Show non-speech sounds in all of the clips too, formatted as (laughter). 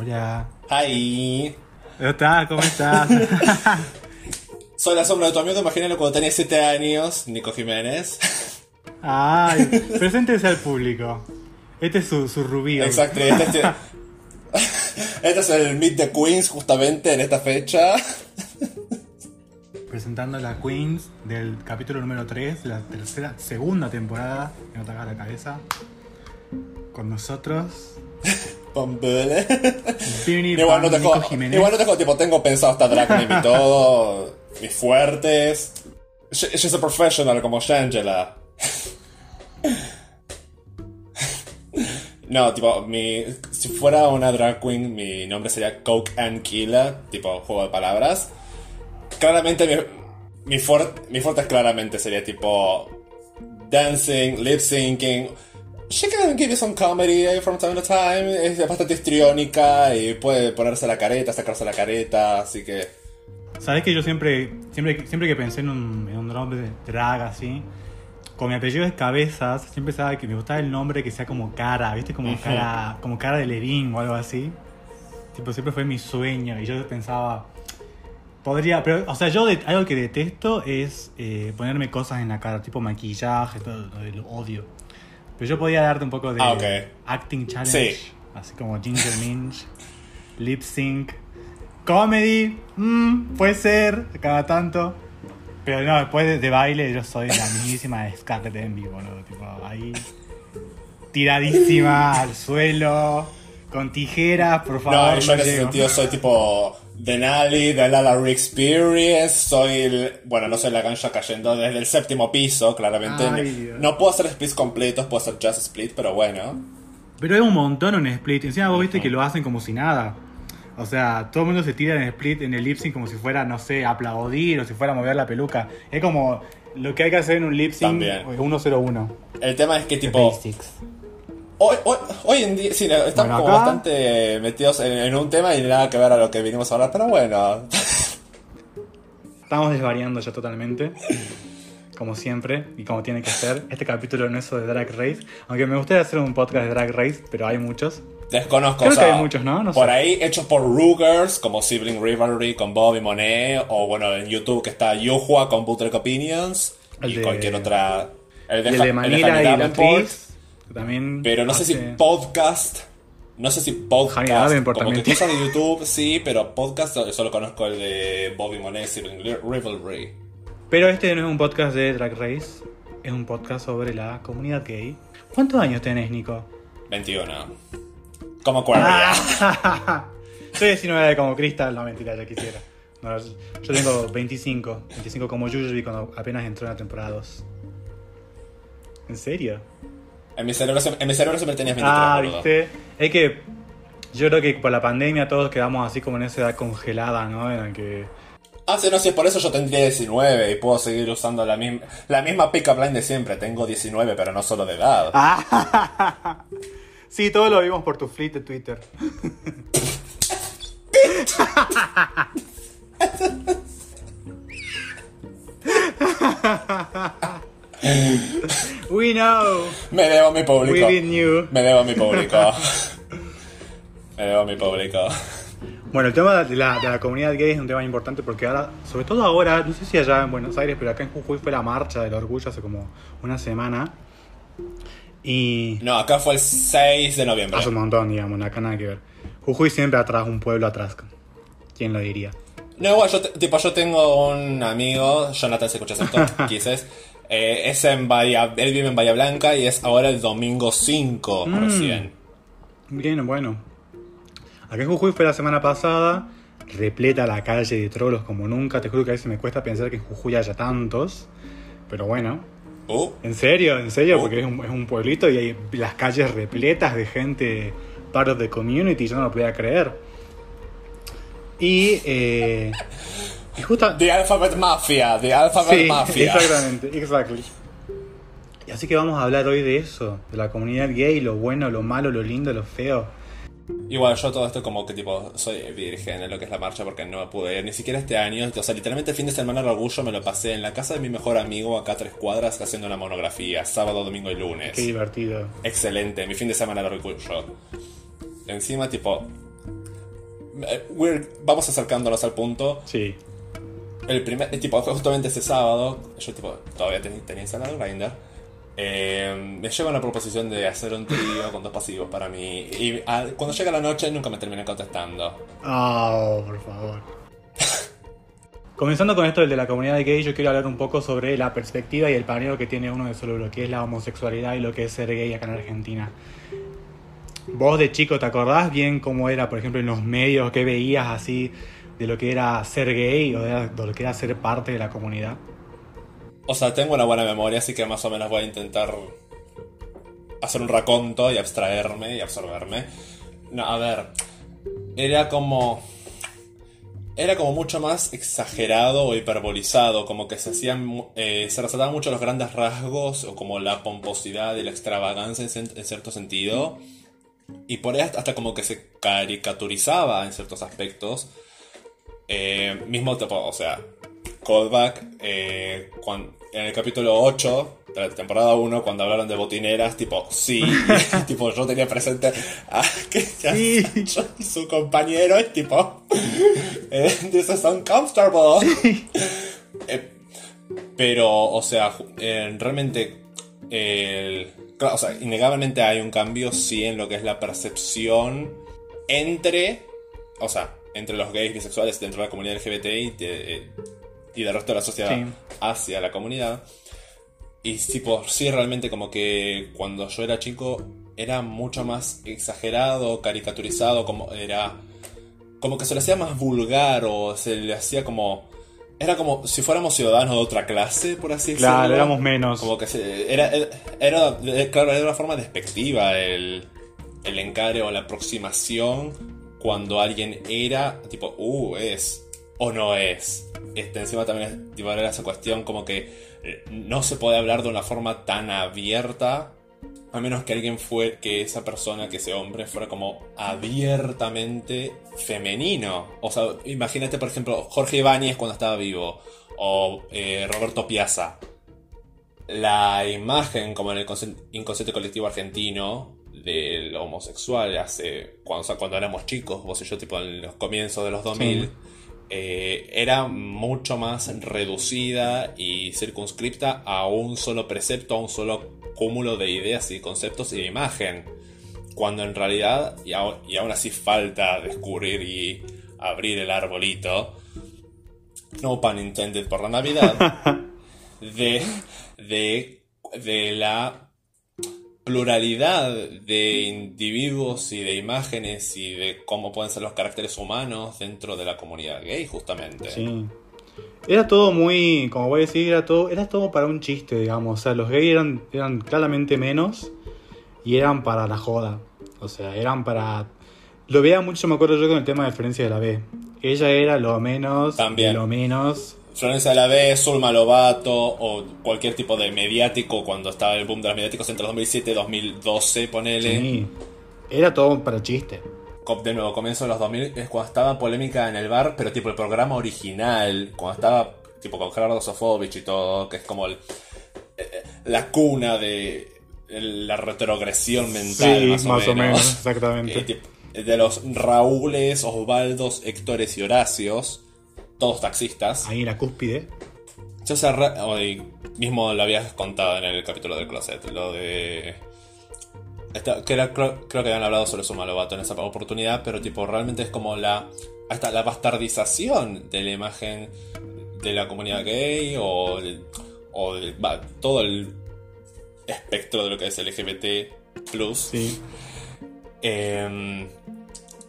Hola. Hi. ¿Cómo estás? ¿Cómo estás? (laughs) Soy la sombra de tu amigo imagínalo cuando tenía 7 años, Nico Jiménez. Ay, (laughs) preséntese al público. Este es su, su rubí. Exacto. Este, este- (laughs) este es el Meet the Queens justamente en esta fecha. Presentando a la Queens del capítulo número 3 de la tercera, segunda temporada de No te la cabeza. Con nosotros, Vini (laughs) Igual no Pan te Nico jodo, Jiménez. igual no te jodo, tipo, tengo pensado hasta drag name y todo, (laughs) mis fuertes. She- She's a professional como Shangela. (laughs) No, tipo, mi, si fuera una drag queen, mi nombre sería Coke and Killer, tipo, juego de palabras. Claramente mi, mi, mi fuerte claramente sería tipo dancing, lip syncing. She can give you some comedy from time to time. Es bastante histriónica y puede ponerse la careta, sacarse la careta, así que. Sabes que yo siempre, siempre, siempre que pensé en un, en un nombre de drag así, con mi apellido es Cabezas, siempre pensaba que me gustaba el nombre que sea como cara, ¿viste? Como Ujú. cara, como cara de Levín o algo así. Tipo, siempre fue mi sueño y yo pensaba, podría, pero, o sea, yo de- algo que detesto es eh, ponerme cosas en la cara, tipo maquillaje, todo, lo odio. Pero yo podía darte un poco de Ah, acting challenge, Sí. así como Ginger Minch, lip sync, comedy, mm, puede ser, cada tanto. Pero no, después de, de baile yo soy la mismísima Scarlett Envy, boludo. Tipo, ahí tiradísima al suelo, con tijeras, por favor. No, yo en ese sentido soy tipo Denali, de la Larry Experience, soy el, bueno, no soy la ganja cayendo desde el séptimo piso, claramente. Ay, no puedo hacer splits completos, puedo hacer just split, pero bueno. Pero hay un montón en split. Encima vos viste que lo hacen como si nada. O sea, todo el mundo se tira en split, en el lip sync, como si fuera, no sé, aplaudir o si fuera mover la peluca. Es como lo que hay que hacer en un lip sync También. 101. El tema es que The tipo, Basics. Hoy, hoy, hoy en día, sí, estamos Bueno, como bastante metidos en, en un tema y nada que ver a lo que vinimos a hablar, pero bueno. Estamos desvariando ya totalmente. Como siempre, y como tiene que ser. Este capítulo no es sobre Drag Race. Aunque me gustaría hacer un podcast de Drag Race, pero hay muchos. Desconozco, Creo o sea, que hay muchos, ¿no? No por sé. ahí hechos por Rugers, como Sibling Rivalry con Bobby Monet, o bueno, en YouTube que está Yuhua con Bootleg Opinions, El y de- cualquier otra... El de el Manila y la actriz. También Pero no sé si podcast... No sé si podcast, Davenport como que cosas de YouTube, sí, pero podcast solo- conozco el de Bobby Monet, Sibling Rivalry. Pero este no es un podcast de Drag Race. Es un podcast sobre la comunidad gay. ¿Cuántos años tenés, Nico? 21. Como. Ah. (laughs) Soy 19 como Crystal, no mentira, ya quisiera. No, yo tengo 25, 25 como Yujubi cuando apenas entró en la temporada 2. ¿En serio? En mi cerebro, se- en mi cerebro siempre tenías 23, Ah, boludo. viste. Es que yo creo que por la pandemia todos quedamos así como en esa edad congelada, ¿no? En la que. Ah, sí, no, sí, por eso yo tendría 19 y puedo seguir usando la, misma la misma pick-up line de siempre. Tengo 19, pero no solo de edad. Ah. (laughs) sí, todo lo vimos por tu fleet de Twitter. (laughs) (laughs) (laughs) We know. Me debo a mi público. We knew. Me debo a mi público. (laughs) Me debo a mi público. Bueno, el tema de la, de la comunidad gay es un tema importante porque ahora, sobre todo ahora, no sé si allá en Buenos Aires, pero acá en Jujuy fue la marcha del orgullo hace como una semana. Y No, acá fue el 6 de noviembre. hace un montón, digamos, acá nada que ver. Jujuy siempre atrás, un pueblo atrás. ¿Quién lo diría? No, igual, yo, tipo, yo tengo un amigo, Jonathan, si escuchas (laughs) quizás. Eh, es en Bahía, él vive en Bahía Blanca y es ahora el domingo 5 Mm. recién. Bien, bueno. Acá en Jujuy fue la semana pasada, repleta la calle de trolos como nunca. Te juro que a veces me cuesta pensar que en Jujuy haya tantos. Pero bueno, Uh, en serio, en serio, Oh. porque es un, es un pueblito y hay las calles repletas de gente part of the community, yo no lo podía creer. Y, eh, (laughs) y justa- The Alphabet Mafia, The Alphabet Sí, Mafia. exactamente, (laughs) exactly. Y así que vamos a hablar hoy de eso, de la comunidad gay, lo bueno, lo malo, lo lindo, lo feo. Igual yo todo esto como que tipo soy virgen en lo que es la marcha porque no pude ir ni siquiera este año. O sea, literalmente el fin de semana del orgullo me lo pasé en la casa de mi mejor amigo acá a tres cuadras haciendo una monografía, sábado, domingo y lunes. Qué divertido. Excelente, mi fin de semana del orgullo. Encima tipo eh, we're- vamos acercándonos al punto. Sí. El primer, tipo, justamente ese sábado, yo tipo, todavía ten- tenía instalado Grindr. eh, me lleva la proposición de hacer un trío con dos pasivos para mí. Y cuando llega la noche nunca me terminé contestando. Oh, por favor. Comenzando con esto del de la comunidad gay, yo quiero hablar un poco sobre la perspectiva y el paneo que tiene uno de sobre lo que es la homosexualidad y lo que es ser gay acá en Argentina. Vos de chico, ¿te acordás bien cómo era, por ejemplo, en los medios, qué veías así de lo que era ser gay o de, lo que era ser parte de la comunidad? O sea, tengo una buena memoria, así que más o menos voy a intentar hacer un raconto y abstraerme y absorberme. No, a ver, era como... Era como mucho más exagerado o hiperbolizado, como que se hacían, eh, se resaltaban mucho los grandes rasgos o como la pomposidad y la extravagancia en, en cierto sentido. Y por ahí hasta como que se caricaturizaba en ciertos aspectos. Eh, mismo tipo, o sea, callback eh, en el capítulo 8 de la temporada 1 cuando hablaron de botineras, tipo, sí, (laughs) (laughs) tipo, yo tenía presente a que Sí. su compañero es tipo, (laughs) eh, this is uncomfortable. Eh, pero, o sea, realmente, el- claro, o sea, innegablemente hay un cambio, sí, en lo que es la percepción entre, o sea, entre los gays bisexuales dentro de la comunidad LGBT y, de- eh, y del resto de la sociedad Sí. hacia la comunidad. Y sí, por sí, realmente como que cuando yo era chico era mucho más exagerado, caricaturizado, como era... Como que se le hacía más vulgar o se le hacía como... Era como si fuéramos ciudadanos de otra clase, por así decirlo. Claro, éramos menos. Como que se, era, era, era- claro, era una forma despectiva el, el encare o la aproximación cuando alguien era, tipo, uh, es o no es. Este, encima también tipo, era esa cuestión como que eh, no se puede hablar de una forma tan abierta a menos que alguien fue, que esa persona, que ese hombre fuera como abiertamente femenino. O sea, imagínate, por ejemplo, Jorge Ibáñez cuando estaba vivo, o eh, Roberto Piazza. La imagen, como en el consci- inconsciente colectivo argentino, del homosexual hace. Cuando, o sea, cuando éramos chicos, vos y yo, tipo en los comienzos de los 2000. Sí. eh, era mucho más reducida y circunscripta a un solo precepto, a un solo cúmulo de ideas y conceptos y de imagen. Cuando en realidad, y, aún así falta descubrir y abrir el arbolito, no pun intended por la Navidad, (laughs) de, de, de la pluralidad de individuos y de imágenes y de cómo pueden ser los caracteres humanos dentro de la comunidad gay, justamente. Sí. Era todo muy, como voy a decir, era todo, era todo para un chiste, digamos. O sea, los gays eran, eran claramente menos y eran para la joda. O sea, eran para... Lo veía mucho, me acuerdo yo con el tema de Florencia de la B. Ella era lo menos, También. lo menos. Florencia de la B, Zulma Lobato o cualquier tipo de mediático cuando estaba el boom de los mediáticos entre 2007 y 2012, ponele. Sí. Era todo para chiste. De nuevo, comienzo de los 2000 es cuando estaba polémica en el bar, pero tipo el programa original, cuando estaba tipo con Gerardo Sofovich y todo, que es como el- eh, la cuna de la retrogresión mental, Sí, más, o, menos. exactamente. Eh, tipo, de los Raúles, Osvaldos, Héctores y Horacios, todos taxistas. Ahí en la cúspide. Yo sé, ra- hoy mismo lo habías contado en el capítulo del closet, lo de... esta- que era- creo, creo que habían hablado sobre su Lobato en esa oportunidad, pero tipo, realmente es como la... Hasta la bastardización de la imagen de la comunidad gay o, el- o el- todo el espectro de lo que es LGBT+. Sí. Eh,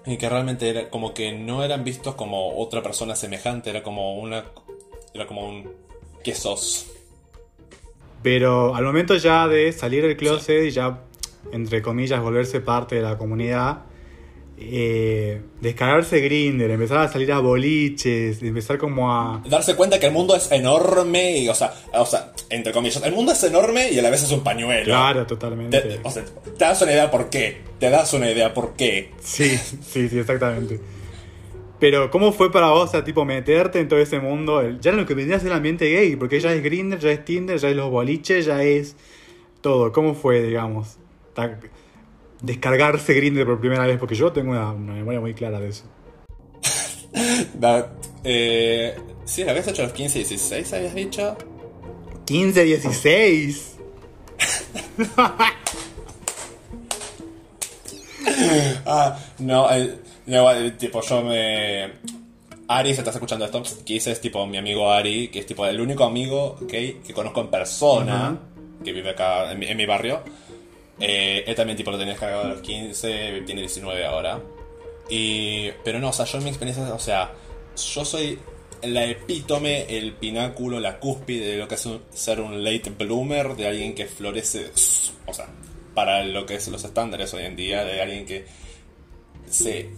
y que realmente era como que no eran vistos como otra persona semejante, era como una. Era como un. ¿Qué sos? Pero al momento ya de salir del closet y ya, entre comillas, volverse parte de la comunidad, eh, descargarse Grinder, empezar a salir a boliches, empezar como a... Darse cuenta que el mundo es enorme y, o sea, o sea, entre comillas, el mundo es enorme y a la vez es un pañuelo. Claro, Te, totalmente. o sea, te das una idea por qué. Te das una idea por qué. Sí, sí, sí, exactamente. Pero, ¿cómo fue para vos, o sea, tipo, meterte en todo ese mundo? Ya lo que vendría a ser el ambiente gay, porque ya es Grinder, ya es Tinder, ya es los boliches, ya es todo. ¿Cómo fue, digamos? Ta- Descargarse Grinder por primera vez, porque yo tengo una, una memoria muy clara de eso. (laughs) No, eh, sí, lo habías hecho a los 15 y 16, habías dicho. 15, 16. (laughs) Ah, no, eh, no, eh, tipo, yo me. Ari, si estás escuchando esto, Kiss es tipo mi amigo Ari, que es tipo el único amigo gay que conozco en persona, que vive acá en mi, en mi barrio. Eh, él también tipo lo tenía descargado a los 15, tiene 19 ahora. Y, pero no, o sea, yo en mi experiencia, o sea, yo soy la epítome, el pináculo, la cúspide de lo que es un- ser un late bloomer, de alguien que florece, o sea, para lo que es los estándares hoy en día, de alguien que se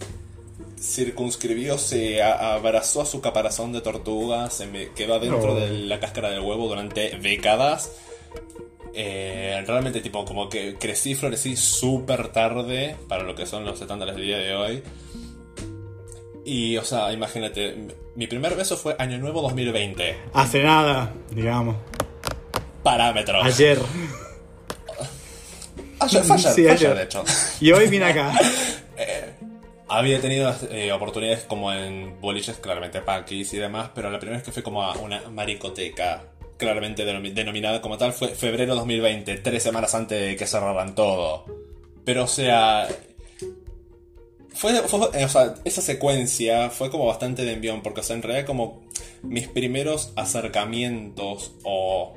circunscribió, se a- abrazó a su caparazón de tortuga, se me quedó dentro de la cáscara del huevo durante décadas. Eh, realmente, tipo, como que crecí y florecí súper tarde para lo que son los estándares del día de hoy. Y, o sea, imagínate, mi primer beso fue Año Nuevo 2020. Hace nada, digamos. Parámetros. Ayer. Ayer, fue ayer, Sí, fue ayer. ayer, de hecho. Y hoy vine acá. (laughs) Había tenido eh, oportunidades como en boliches, claramente paquis y demás, pero la primera vez que fui como a una maricoteca, claramente denomi- denominada como tal, fue febrero 2020, tres semanas antes de que cerraran todo. Pero, o sea. Fue, fue- o sea, esa secuencia fue como bastante de envión, porque, o sea, en realidad, como mis primeros acercamientos o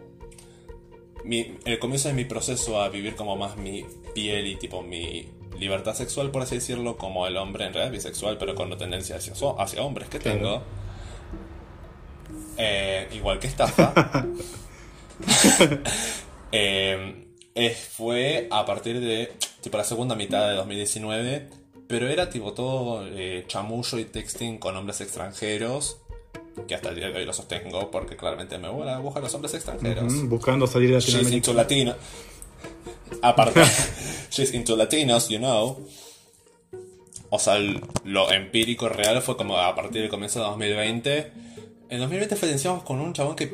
mi- el comienzo de mi proceso a vivir como más mi piel y tipo mi libertad sexual, por así decirlo, como el hombre en realidad bisexual, pero con tendencia hacia, hacia hombres que Claro. Eh, igual que estafa. (laughs) Eh, fue a partir de tipo la segunda mitad de 2019, pero era tipo todo eh, chamullo y texting con hombres extranjeros, que hasta el día de hoy lo sostengo porque claramente me voy a buscar los hombres extranjeros. Mm, buscando salir de She's Latinoamérica. into Latino. Aparte, (laughs) she's into Latinos, you know. O sea, lo empírico real fue como a partir del comienzo de 2020. En 2020 fue encima con un chabón que,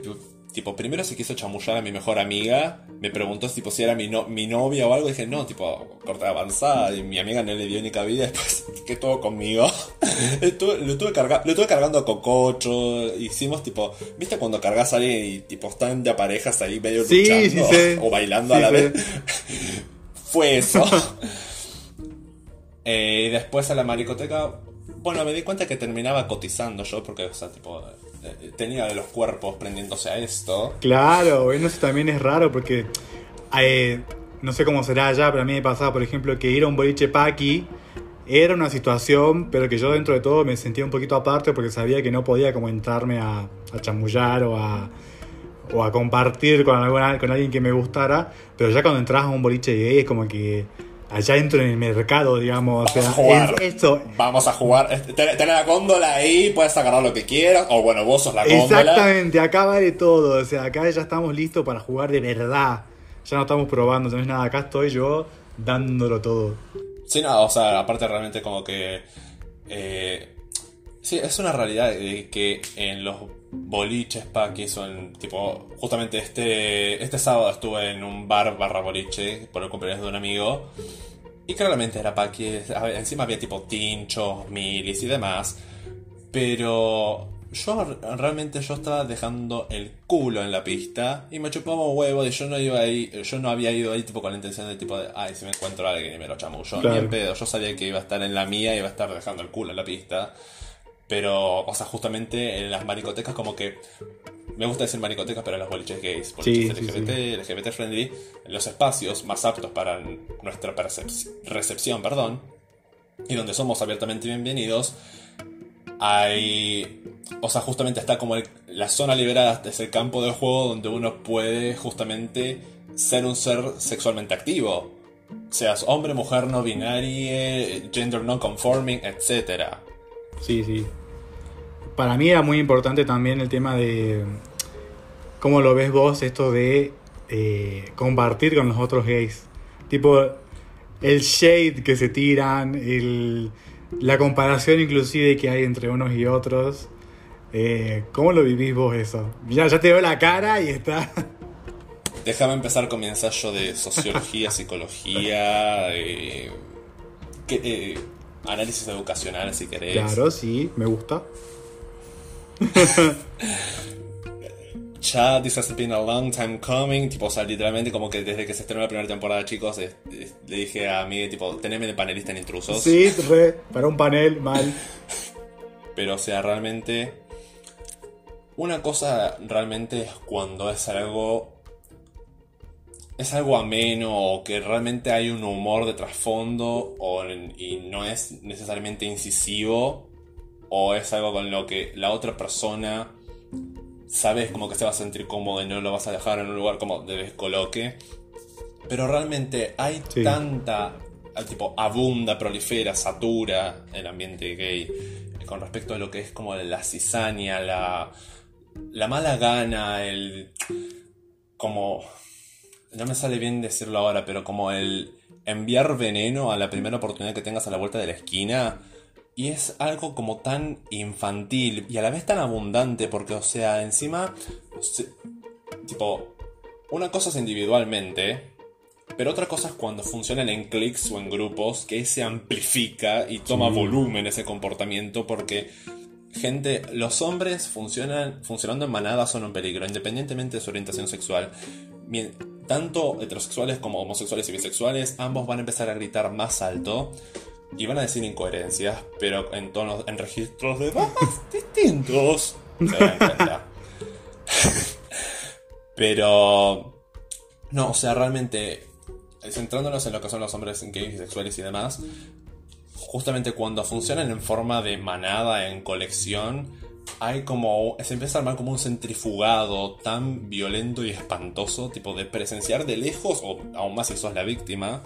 tipo, primero se quiso chamullar a mi mejor amiga. Me preguntó tipo, si era mi, no- mi novia o algo. Y dije, no, tipo, corta avanzada. Y mi amiga no le dio ni cabida. (laughs) Después, que todo conmigo. (laughs) Estuve- lo, tuve carga- lo tuve cargando a cococho. Hicimos, tipo, ¿viste cuando cargas a alguien y, tipo, están de parejas ahí medio Sí, luchando? sí sé. O bailando Sí a la vez. (laughs) Fue eso. Eh, y después a la maricoteca, bueno, me di cuenta que terminaba cotizando yo porque, o sea, tipo, eh, tenía los cuerpos prendiéndose a esto. Claro, eso también es raro porque eh, no sé cómo será allá, pero a mí me pasaba, por ejemplo, que ir a un boliche paqui era una situación, pero que yo dentro de todo me sentía un poquito aparte porque sabía que no podía como entrarme a, a chamullar o a, o a compartir con, alguna, con alguien que me gustara, pero ya cuando entras a un boliche gay es como que allá entro en el mercado, digamos, o sea, Vamos a jugar. es eso, Vamos a jugar. Este, Ten, la góndola ahí, puedes agarrar lo que quieras. O bueno, vos sos la góndola. Exactamente, acá vale todo. O sea, acá ya estamos listos para jugar de verdad. Ya no estamos probando, no es nada. Acá estoy yo dándolo todo. Sí, no, o sea, aparte realmente como que... eh, sí, es una realidad de que en los boliches paquis o en tipo... Justamente este, este sábado estuve en un bar barra boliche por el cumpleaños de un amigo. Y claramente era paqui. a ver, Encima había tipo tinchos, milis y demás. Pero yo realmente yo estaba dejando el culo en la pista y me chupaba un huevo y yo no iba ahí, yo no había ido ahí tipo con la intención de tipo de, ay, si me encuentro a alguien y me lo chamullo. Claro. Ni en pedo, yo sabía que iba a estar en la mía y iba a estar dejando el culo en la pista. Pero, o sea, justamente en las maricotecas como que... Me gusta decir maricotecas, pero en los boliches gays, Sí, boliches sí, LGBT, LGBT friendly, en los espacios más aptos para nuestra recepción, perdón, y donde somos abiertamente bienvenidos, hay. O sea, justamente está como el- la zona liberada, es el campo de juego donde uno puede justamente ser un ser sexualmente activo. Seas hombre, mujer, no binario, gender non conforming, etc. Sí, sí. Para mí era muy importante también el tema de cómo lo ves vos, esto de eh, compartir con los otros gays. Tipo, el shade que se tiran, el, la comparación inclusive que hay entre unos y otros. Eh, ¿Cómo lo vivís vos eso? Ya, ya te veo la cara y está... Déjame empezar con mi ensayo de sociología, (laughs) psicología. eh, que, análisis educacional, si querés. Claro, sí, me gusta. (laughs) ya This has been a long time coming, tipo, o sea, literalmente como que desde que se estrenó la primera temporada, chicos, le dije a mí, tipo, teneme de panelista en intrusos. Sí, re, para un panel, mal. (laughs) Pero, o sea, realmente... Una cosa realmente es cuando es algo... Es algo ameno o que realmente hay un humor de trasfondo o, y no es necesariamente incisivo o es algo con lo que la otra persona sabes como que se va a sentir cómodo y no lo vas a dejar en un lugar como de descoloque. Pero realmente hay tanta, tipo, abunda, prolifera, satura el ambiente gay con respecto a lo que es como la cizaña, la, la mala gana, el... como... No me sale bien decirlo ahora, pero como el enviar veneno a la primera oportunidad que tengas a la vuelta de la esquina y es algo como tan infantil y a la vez tan abundante porque, o sea, encima, tipo, una cosa es individualmente, pero otra cosa es cuando funcionan en clics o en grupos, que se amplifica y toma volumen ese comportamiento porque, gente, los hombres funcionan, funcionando en manadas son un peligro, independientemente de su orientación sexual. tanto heterosexuales como homosexuales y bisexuales, ambos van a empezar a gritar más alto y van a decir incoherencias, pero en tonos, en registros de más (laughs) distintos. Se dan cuenta. (laughs) pero. No, o sea, realmente. Centrándonos en lo que son los hombres gays, sexuales y demás. Justamente cuando funcionan en forma de manada, en colección, hay como. Se empieza a armar como un centrifugado tan violento y espantoso, tipo de presenciar de lejos, o aún más si sos la víctima,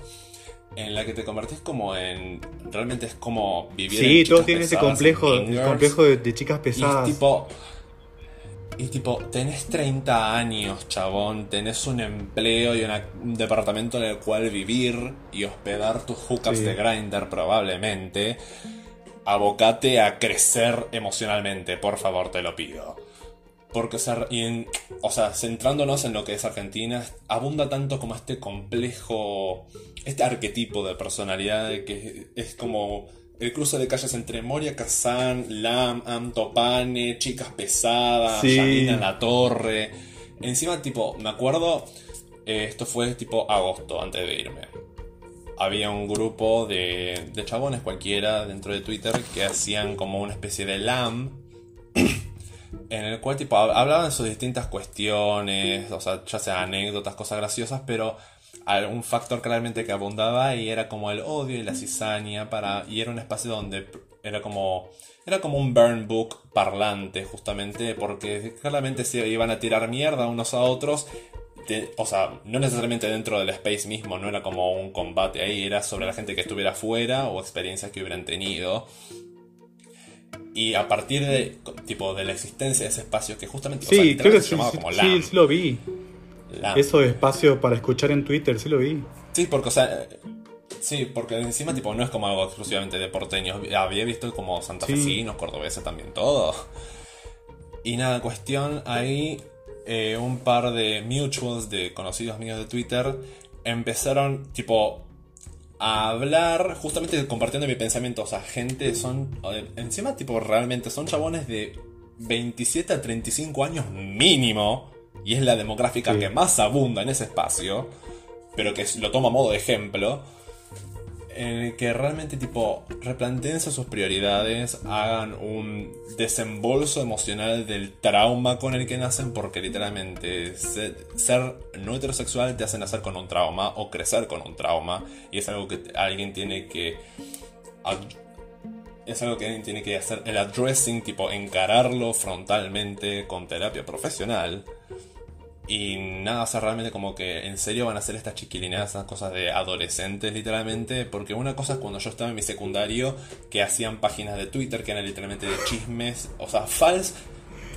en la que te convertís como en. Realmente es como vivir. Sí, todos tienen ese complejo, el complejo de, chicas pesadas. Y tipo. Y tipo, tenés 30 años, chabón, tenés un empleo y un departamento en el cual vivir y hospedar tus hookups de grinder probablemente. Abocate a crecer emocionalmente, por favor, te lo pido. Porque, o sea, centrándonos en lo que es Argentina, abunda tanto como este complejo, este arquetipo de personalidad que es como el cruce de calles entre Moria Kazan, Lam, Antopane, chicas pesadas, sí. La Torre. Encima, tipo, me acuerdo, eh, esto fue tipo agosto, antes de irme. Había un grupo de, de chabones cualquiera dentro de Twitter que hacían como una especie de LAM en el cual tipo hablaban de sus distintas cuestiones, o sea, ya sea anécdotas, cosas graciosas, pero un factor claramente que abundaba y era como el odio y la cizaña para y era un espacio donde era como era como un burn book parlante justamente porque claramente se iban a tirar mierda unos a otros o sea, no necesariamente dentro del space mismo, no era como un combate ahí, era sobre la gente que estuviera afuera o experiencias que hubieran tenido. Y a partir de, tipo, de la existencia de ese espacio que justamente sí, creo que se llamaba como sí, sí lo vi. Eso de espacio para escuchar en Twitter, sí lo vi. Sí, porque, o sea, sí, porque encima, tipo, no es como algo exclusivamente de porteños. Había visto como santafesinos, cordobeses también, todo. Y nada, cuestión, ahí eh, un par de mutuals de conocidos míos de Twitter empezaron, tipo, a hablar, justamente compartiendo mi pensamiento. O sea, gente son. Encima, tipo, realmente son chabones de 27 a 35 años mínimo. Y es la demográfica que más abunda en ese espacio. Pero que lo toma a modo de ejemplo en el que realmente tipo replanteense sus prioridades, hagan un desembolso emocional del trauma con el que nacen, porque literalmente ser, no heterosexual te hace nacer con un trauma o crecer con un trauma, y es algo que alguien tiene que es algo que alguien tiene que hacer el addressing, tipo encararlo frontalmente con terapia profesional. Y nada, o sea, realmente como que en serio van a hacer estas chiquilinas, estas cosas de adolescentes literalmente, porque una cosa es cuando yo estaba en mi secundario, que hacían páginas de Twitter que eran literalmente de chismes, o sea, fals,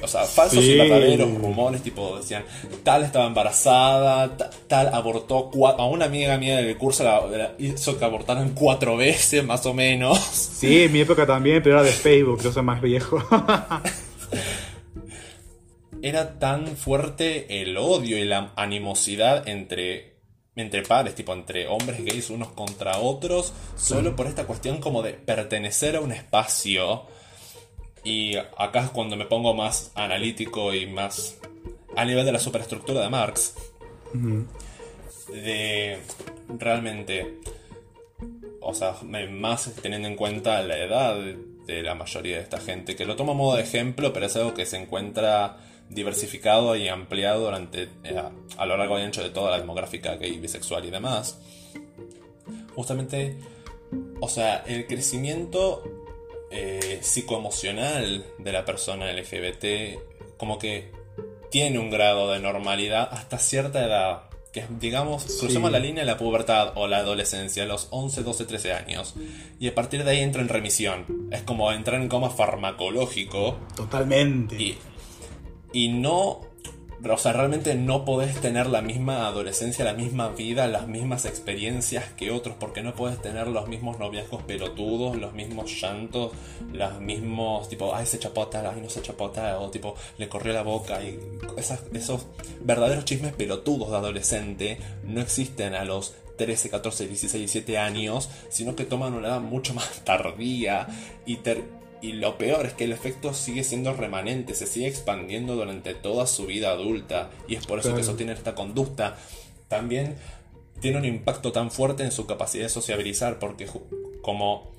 o sea, falsos y verdaderos rumores, tipo decían, tal estaba embarazada, tal, abortó, a una amiga mía del curso la, hizo que abortaran cuatro veces más o menos. Sí, en mi época también, pero era de Facebook, yo soy más viejo. (laughs) era tan fuerte el odio y la animosidad entre entre pares, tipo entre hombres gays unos contra otros, solo por esta cuestión como de pertenecer a un espacio. Y acá es cuando me pongo más analítico y más a nivel de la superestructura de Marx. De realmente, o sea, más teniendo en cuenta la edad de la mayoría de esta gente, que lo tomo a modo de ejemplo, pero es algo que se encuentra diversificado y ampliado durante eh, a lo largo y ancho de toda la demográfica gay, bisexual y demás. Justamente, o sea, el crecimiento eh, psicoemocional de la persona LGBT como que tiene un grado de normalidad hasta cierta edad. Que digamos, cruzamos la línea de la pubertad o la adolescencia los 11, 12, 13 años. Y a partir de ahí entra en remisión. Es como entrar en coma farmacológico. Totalmente. Y y no, o sea, realmente no podés tener la misma adolescencia, la misma vida, las mismas experiencias que otros, porque no puedes tener los mismos noviazgos pelotudos, los mismos llantos, los mismos, tipo, ay, se chapota, ay, no se chapota, o tipo, le corrió la boca, y esos verdaderos chismes pelotudos de adolescente no existen a los 13, 14, 16, 17 años, sino que toman una edad mucho más (laughs) tardía y, ter y lo peor es que el efecto sigue siendo remanente, se sigue expandiendo durante toda su vida adulta y es por eso que eso tiene esta conducta. También tiene un impacto tan fuerte en su capacidad de sociabilizar porque como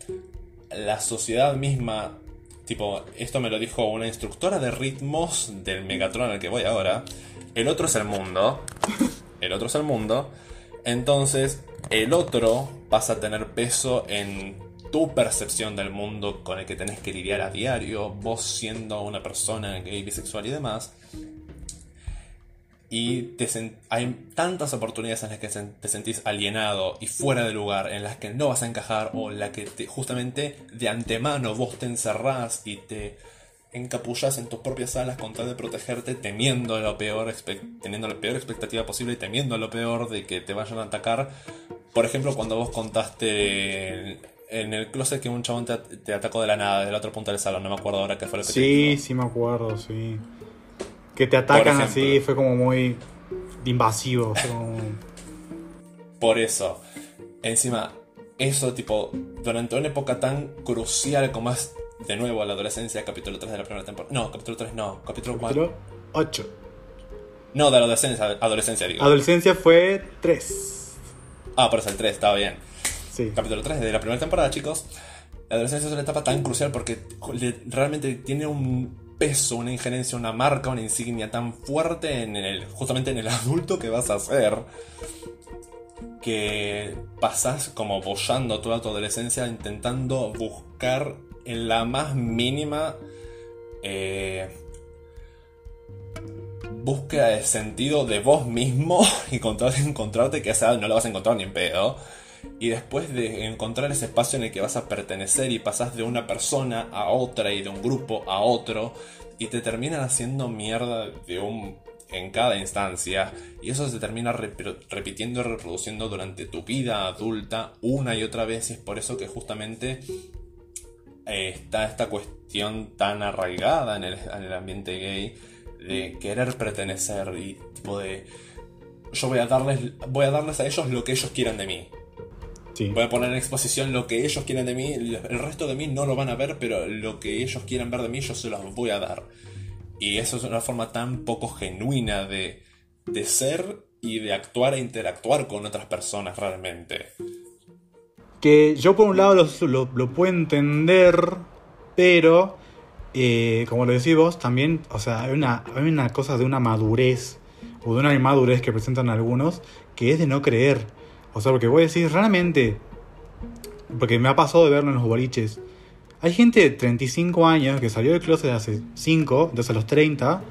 la sociedad misma, tipo, esto me lo dijo una instructora de ritmos del Megatron al que voy ahora, el otro es el mundo, (laughs) el otro es el mundo, entonces el otro pasa a tener peso en tu percepción del mundo con el que tenés que lidiar a diario, vos siendo una persona gay, bisexual y demás. Y hay tantas oportunidades en las que te sentís alienado y fuera de lugar, en las que no vas a encajar o en las que justamente de antemano vos te encerrás y te encapullas en tus propias alas con tal de protegerte, temiendo lo peor, teniendo la peor expectativa posible y temiendo lo peor de que te vayan a atacar. Por ejemplo, cuando vos contaste en el closet que un chabón te, atacó de la nada, del otro punto del salón, no me acuerdo ahora qué fue lo que Sí, sí me acuerdo, sí. Que te atacan así, fue como muy invasivo. Por eso. Encima, eso tipo, durante una época tan crucial como es de nuevo la adolescencia, capítulo 3 de la primera temporada. No, capítulo 3 no, capítulo 4. Capítulo 8. No, de la adolescencia, adolescencia digo. Adolescencia fue 3. Ah, por eso el 3, estaba bien. Capítulo 3 de la primera temporada, chicos. La adolescencia es una etapa tan crucial porque realmente tiene un peso, una injerencia, una marca, una insignia tan fuerte en el, justamente en el (laughs) adulto que vas a ser que pasas como bollando toda tu adolescencia intentando buscar en la más mínima eh, búsqueda de sentido de vos mismo (laughs) y encontrarte que esa no lo vas a encontrar ni en pedo y después de encontrar ese espacio en el que vas a pertenecer y pasas de una persona a otra y de un grupo a otro y te terminan haciendo mierda de un en cada instancia y eso se termina repitiendo y reproduciendo durante tu vida adulta una y otra vez y es por eso que justamente eh, está esta cuestión tan arraigada en el, en el ambiente gay de querer pertenecer y tipo de yo voy a darles voy a darles a ellos lo que ellos quieran de mí Voy a poner en exposición lo que ellos quieren de mí. El resto de mí no lo van a ver, pero lo que ellos quieren ver de mí yo se los voy a dar. Y eso es una forma tan poco genuina de, de ser y de actuar e interactuar con otras personas realmente. Que yo por un lado lo, lo, puedo entender, pero eh, como lo decís vos, también, o sea, hay una, hay una cosa de una madurez, o de una inmadurez que presentan algunos, que es de no creer. O sea, porque voy a decir, realmente, porque me ha pasado de verlo en los boliches, hay gente de 35 años que salió del closet hace 5, desde los 30,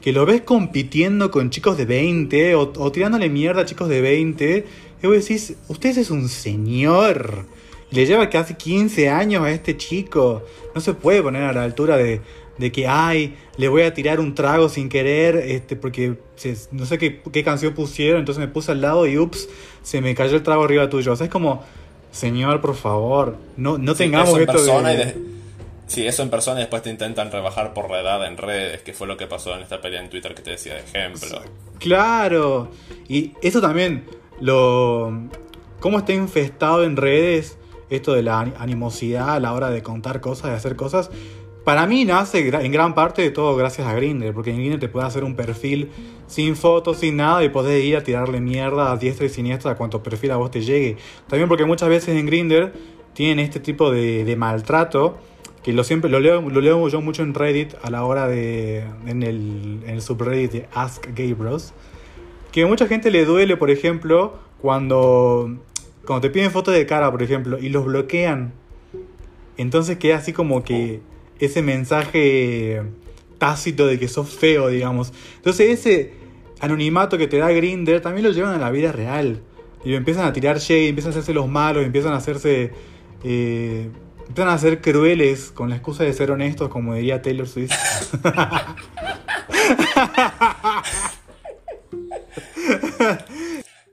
que lo ves compitiendo con chicos de 20 o, tirándole mierda a chicos de 20. Y vos decís, usted es un señor. Le lleva casi 15 años a este chico. No se puede poner a la altura de, de que, ay, le voy a tirar un trago sin querer, este, porque no sé qué, qué, canción pusieron, entonces me puse al lado y ups, se me cayó el trago arriba tuyo. O sea, es como, señor, por favor, no, no tengamos esto de... Sí, eso en persona y después te intentan rebajar por la edad en redes, que fue lo que pasó en esta pelea en Twitter que te decía de ejemplo. Claro, y eso también, lo cómo está infestado en redes esto de la animosidad a la hora de contar cosas, de hacer cosas. Para mí nace en gran parte de todo gracias a Grindr, porque en Grindr te puede hacer un perfil sin fotos, sin nada, y podés ir a tirarle mierda a diestra y siniestra a cuanto perfil a vos te llegue. También porque muchas veces en Grindr tienen este tipo de, maltrato, que lo siempre lo leo, lo leo yo mucho en Reddit a la hora de. en el, en el subreddit de Ask Gay Bros. Que a mucha gente le duele, por ejemplo, cuando. Cuando te piden fotos de cara, por ejemplo, y los bloquean. Entonces queda así como que ese mensaje tácito de que sos feo, digamos. Entonces ese anonimato que te da Grinder también lo llevan a la vida real. Y empiezan a tirar shade, empiezan a hacerse los malos, empiezan a hacerse... Eh, empiezan a ser crueles con la excusa de ser honestos, como diría Taylor Swift. (laughs)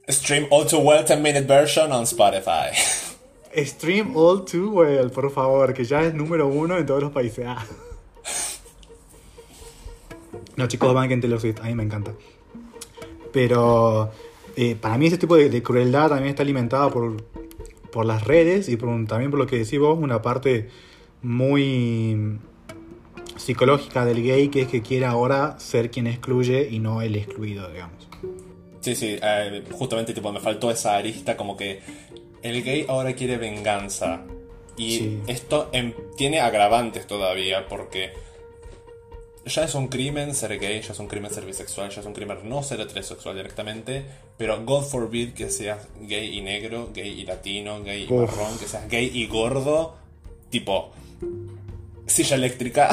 Stream All Too Well 10 Minute Version on Spotify. (laughs) Stream All Too Well, por favor, que ya es número uno en todos los países. Ah. No, chicos, banquen Taylor Swift, a mí me encanta. Pero eh, para mí ese tipo de, crueldad también está alimentada por, por las redes y también por lo que decís vos, una parte muy psicológica del gay que es que quiere ahora ser quien excluye y no el excluido, digamos. Sí, sí, eh, justamente tipo me faltó esa arista como que el gay ahora quiere venganza. Y esto em, tiene agravantes todavía, porque ya es un crimen ser gay, ya es un crimen ser bisexual, ya es un crimen no ser heterosexual directamente, pero God forbid que seas gay y negro, gay y latino, gay y marrón, que seas gay y gordo, tipo silla eléctrica.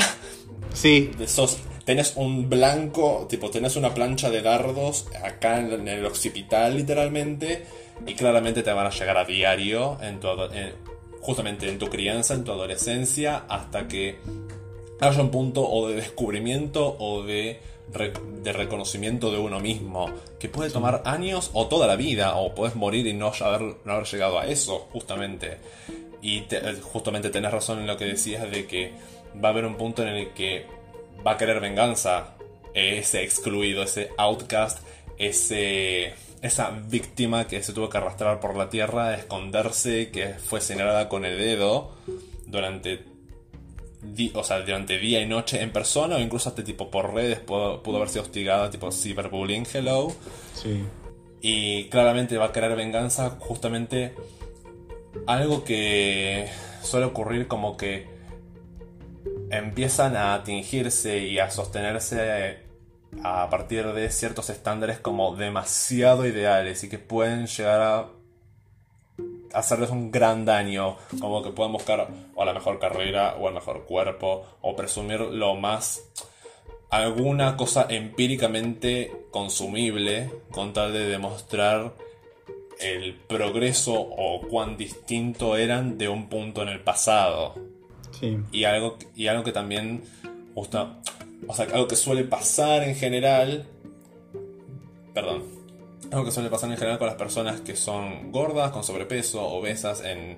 Sí. Sos, tenés un blanco, tipo, tenés una plancha de dardos acá en el occipital literalmente y claramente te van a llegar a diario en tu, justamente en tu crianza, en tu adolescencia, hasta que haya un punto o de descubrimiento o de, de reconocimiento de uno mismo, que puede tomar años o toda la vida, o puedes morir y no haber, no haber llegado a eso, justamente. Y justamente tenés razón en lo que decías de que va a haber un punto en el que va a querer venganza ese excluido, ese outcast, ese esa víctima que se tuvo que arrastrar por la tierra, esconderse, que fue señalada con el dedo durante, o sea, durante día y noche en persona o incluso hasta tipo por redes pudo, pudo haber sido hostigada, tipo cyberbullying, hello. Sí. Y claramente va a querer venganza justamente algo que suele ocurrir como que empiezan a tingirse y a sostenerse a partir de ciertos estándares como demasiado ideales y que pueden llegar a hacerles un gran daño, como que pueden buscar o la mejor carrera o el mejor cuerpo o presumir lo más alguna cosa empíricamente consumible con tal de demostrar el progreso o cuán distinto eran de un punto en el pasado. Y algo, y algo que también justo o sea, algo que suele pasar en general. Perdón. Algo que suele pasar en general con las personas que son gordas, con sobrepeso, obesas, en.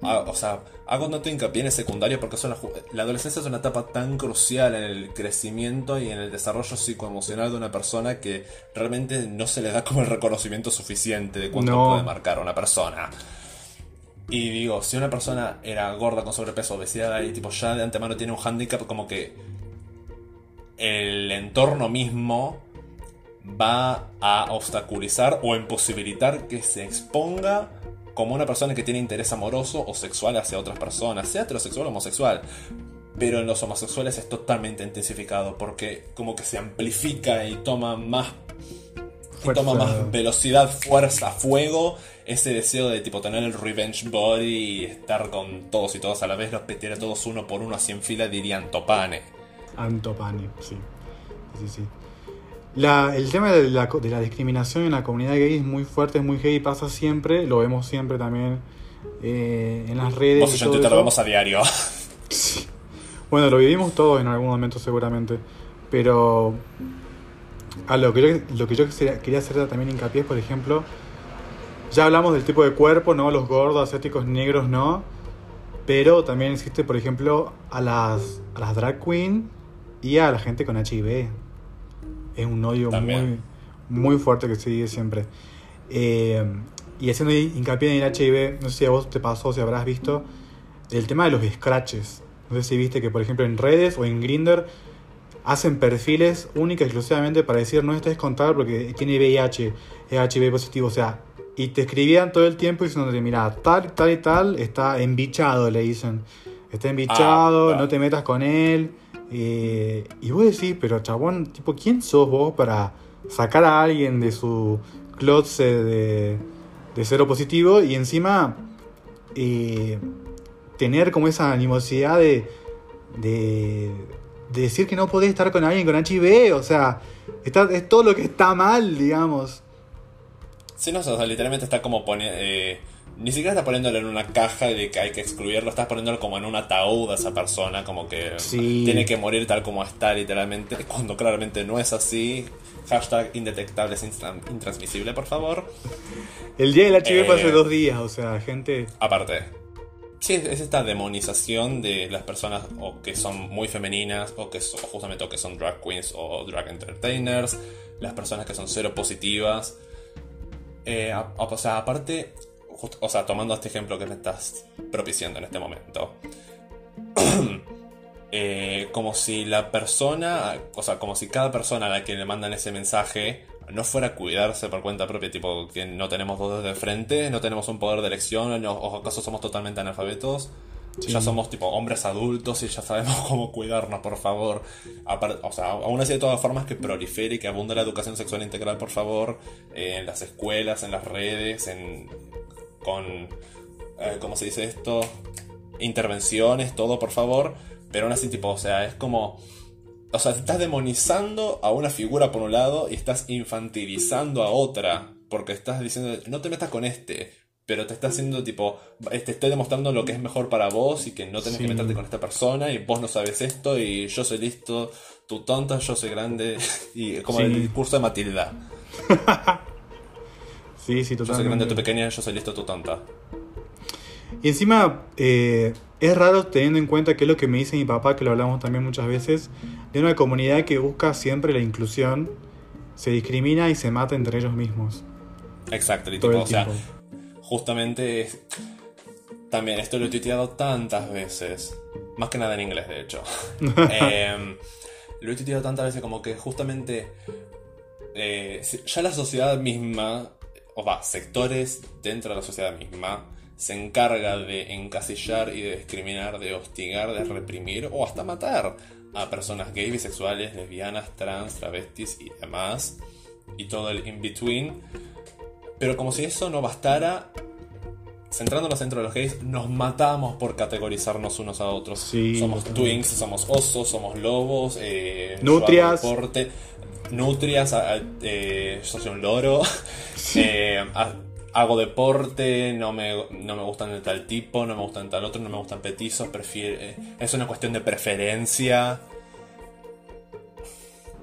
O sea, hago tanto hincapié en el secundario porque son la, adolescencia es una etapa tan crucial en el crecimiento y en el desarrollo psicoemocional de una persona que realmente no se le da como el reconocimiento suficiente de cuánto puede marcar a una persona. Y digo, si una persona era gorda con sobrepeso, obesidad y tipo ya de antemano tiene un handicap como que el entorno mismo va a obstaculizar o imposibilitar que se exponga como una persona que tiene interés amoroso o sexual hacia otras personas, sea heterosexual o homosexual. Pero en los homosexuales es totalmente intensificado porque como que se amplifica y toma más toma más velocidad, fuerza, fuego, ese deseo de tipo tener el revenge body y estar con todos y todas a la vez, los petir a todos uno por uno así en fila dirían topane. Antopani, sí. Sí, sí. La, el tema de la, de la, discriminación en la comunidad gay es muy fuerte, es muy gay, pasa siempre, lo vemos siempre también eh, en las redes. Vos y yo lo vemos a diario. (laughs) Bueno, lo vivimos todos en algún momento seguramente, pero a lo que yo, lo que yo quería hacer también hincapié, por ejemplo, ya hablamos del tipo de cuerpo, ¿no? Los gordos, asiáticos, negros, ¿no? Pero también existe, por ejemplo, a las, a las drag queen y a la gente con HIV. Es un odio muy, muy fuerte que sigue siempre. Eh, y haciendo hincapié en el HIV, no sé si a vos te pasó, si habrás visto, el tema de los scratches. No sé si viste que, por ejemplo, en redes o en Grinder hacen perfiles únicos exclusivamente para decir no estés con tal porque tiene VIH, es HIV positivo, o sea, y te escribían todo el tiempo diciendo, mira, tal, tal y tal está embichado, le dicen. Está embichado, Ah, no te metas con él. Eh, y vos decís, pero chabón, tipo, ¿quién sos vos para sacar a alguien de su closet de, de cero positivo y encima eh, tener como esa animosidad de, de, de decir que no podés estar con alguien con HIV? O sea, es todo lo que está mal, digamos. Sí, no, o sea, literalmente está como poniendo. Ni siquiera está poniéndolo en una caja de que hay que excluirlo, estás poniéndolo como en un ataúd a esa persona, como que Sí. tiene que morir tal como está, literalmente, (laughs) cuando claramente no es así. Hashtag indetectable es intransmisible, por favor. El día del HIV fue hace Eh. dos días, o sea, gente. Aparte, sí, es es esta demonización de las personas o que son muy femeninas o que son, justamente o que son drag queens o drag entertainers, las personas que son cero positivas. Eh, a- a- o sea, aparte, o sea, tomando este ejemplo que me estás propiciando en este momento. (clears throat) eh, como si la persona, o sea, como si cada persona a la que le mandan ese mensaje no fuera a cuidarse por cuenta propia, tipo que no tenemos dos de frente, no tenemos un poder de elección, no- o acaso somos totalmente analfabetos. Sí. Ya somos tipo hombres adultos y ya sabemos (laughs) cómo cuidarnos, por favor. O sea, aún así de todas formas que prolifere y que abunde la educación sexual integral, por favor, eh, en las escuelas, en las redes, en con eh, ¿cómo se dice esto? intervenciones, todo, por favor. Pero aún así, tipo, o sea, es como. O sea, estás demonizando a una figura por un lado y estás infantilizando a otra. Porque estás diciendo, no te metas con este. Pero te estás haciendo tipo, te estoy demostrando lo que es mejor para vos y que no tenés Sí. que meterte con esta persona y vos no sabes esto y yo soy listo, tú tonta, yo soy grande. Y como Sí. el discurso de Matilda. (laughs) Sí, sí, Yo soy grande, totalmente. tú pequeña, yo soy listo, tú tonta. Y encima, eh, es raro teniendo en cuenta que es lo que me dice mi papá, que lo hablamos también muchas veces, de una comunidad que busca siempre la inclusión, se discrimina y se mata entre ellos mismos. Exacto, y Todo tipo, el o sea, justamente es- también esto lo he tuiteado tantas veces, más que nada en inglés de hecho. (laughs) Em, lo he tuiteado tantas veces como que justamente eh, ya la sociedad misma, o va, sectores dentro de la sociedad misma, se encarga de encasillar y de discriminar, de hostigar, de reprimir o hasta matar a personas gay, bisexuales, lesbianas, trans, travestis y demás, y todo el in-between. Pero como si eso no bastara, centrándonos dentro de los gays, nos matamos por categorizarnos unos a otros. Sí, somos twins, somos osos, somos lobos, eh, Nutrias. deporte, nutrias, a- a- eh, yo soy un loro, (laughs) eh, ha- hago deporte, no me, no me gustan de tal tipo, no me gustan de tal otro, no me gustan petizos, prefiero, eh, es una cuestión de preferencia.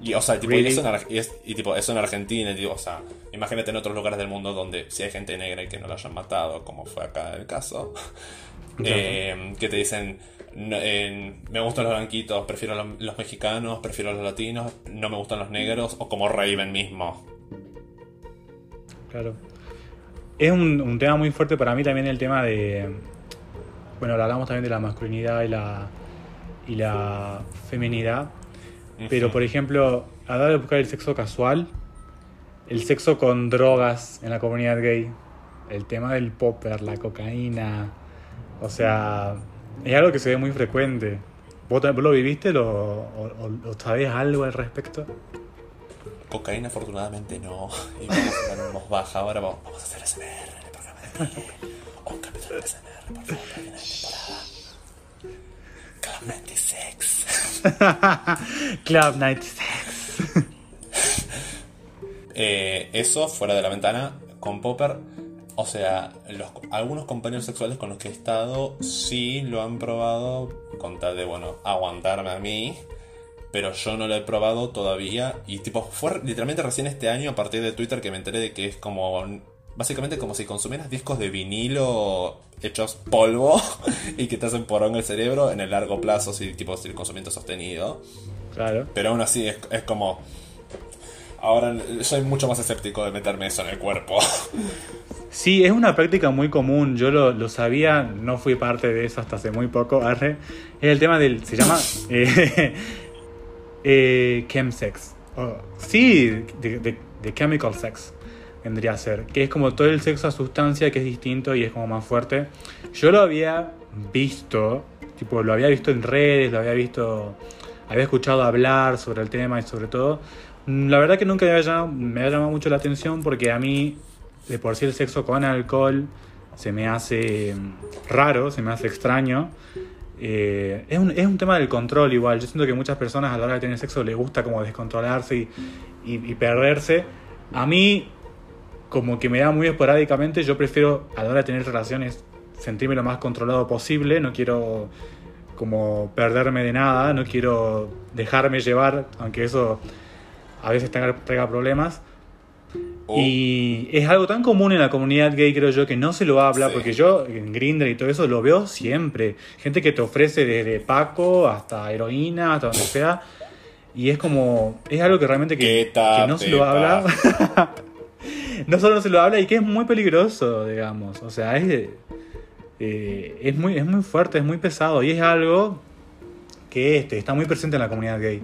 Y, o sea, tipo, y eso en, y es- y, tipo, eso en Argentina, o sea, imagínate en otros lugares del mundo donde si hay gente negra y que no la hayan matado, como fue acá el caso, eh, que te dicen, no, eh, me gustan los blanquitos, prefiero los, los mexicanos, prefiero los latinos, no me gustan los negros, o como Raven mismo. Claro. Es un, un tema muy fuerte para mí también el tema de. Bueno, hablamos también de la masculinidad y la, y la feminidad. Pero, por ejemplo, a hora de buscar el sexo casual, el sexo con drogas en la comunidad gay, el tema del popper, la cocaína, o sea, es algo que se ve muy frecuente. ¿Vos, lo viviste lo, o, o- sabés algo al respecto? Cocaína afortunadamente no. (laughs) Y voz baja. Ahora vamos, vamos a hacer SMR en el programa de Miguel. Un capítulo de SMR, por favor, en la temporada. Club 96. Club 96. Eh, eso fuera de la ventana con Popper. O sea, los, algunos compañeros sexuales con los que he estado sí lo han probado con tal de, bueno, aguantarme a mí. Pero yo no lo he probado todavía. Y tipo, fue literalmente recién este año a partir de Twitter que me enteré de que es como... Básicamente como si consumieras discos de vinilo hechos polvo (laughs) y que te hacen porón el cerebro en el largo plazo, si tipo si el consumimiento es sostenido. Claro. Pero aún así es, es como. Ahora soy mucho más escéptico de meterme eso en el cuerpo. Sí, es una práctica muy común. Yo lo, sabía, no fui parte de eso hasta hace muy poco. Arre. Es el tema del. Se llama. (laughs) Eh, eh, chemsex. Sí, de- de chemical sex vendría a ser. Que es como todo el sexo a sustancia que es distinto y es como más fuerte. Yo lo había visto, tipo, lo había visto en redes, lo había visto. Había escuchado hablar sobre el tema y sobre todo. Mm, La verdad que nunca me había llamado, me había llamado mucho la atención porque a mí, de por sí, el sexo con alcohol se me hace mm, raro, se me hace extraño. Eh, es, un, es un tema del control igual. Yo siento que muchas personas a la hora de tener sexo les gusta como descontrolarse y, y- y perderse. A mí, como que me da muy esporádicamente, yo prefiero a la hora de tener relaciones sentirme lo más controlado posible. No quiero como perderme de nada, no quiero dejarme llevar, aunque eso a veces tenga, traiga problemas. O- Y es algo tan común en la comunidad gay, creo yo, que no se lo habla, Sí. porque yo en Grindr y todo eso lo veo siempre. Gente que te ofrece desde Paco hasta heroína, hasta donde sea. Y es como, es algo que realmente que, no se lo habla. (laughs) no solo no se lo habla y que es muy peligroso, digamos. O sea, es, eh, es, muy, es muy fuerte, es muy pesado y es algo que este, está muy presente en la comunidad gay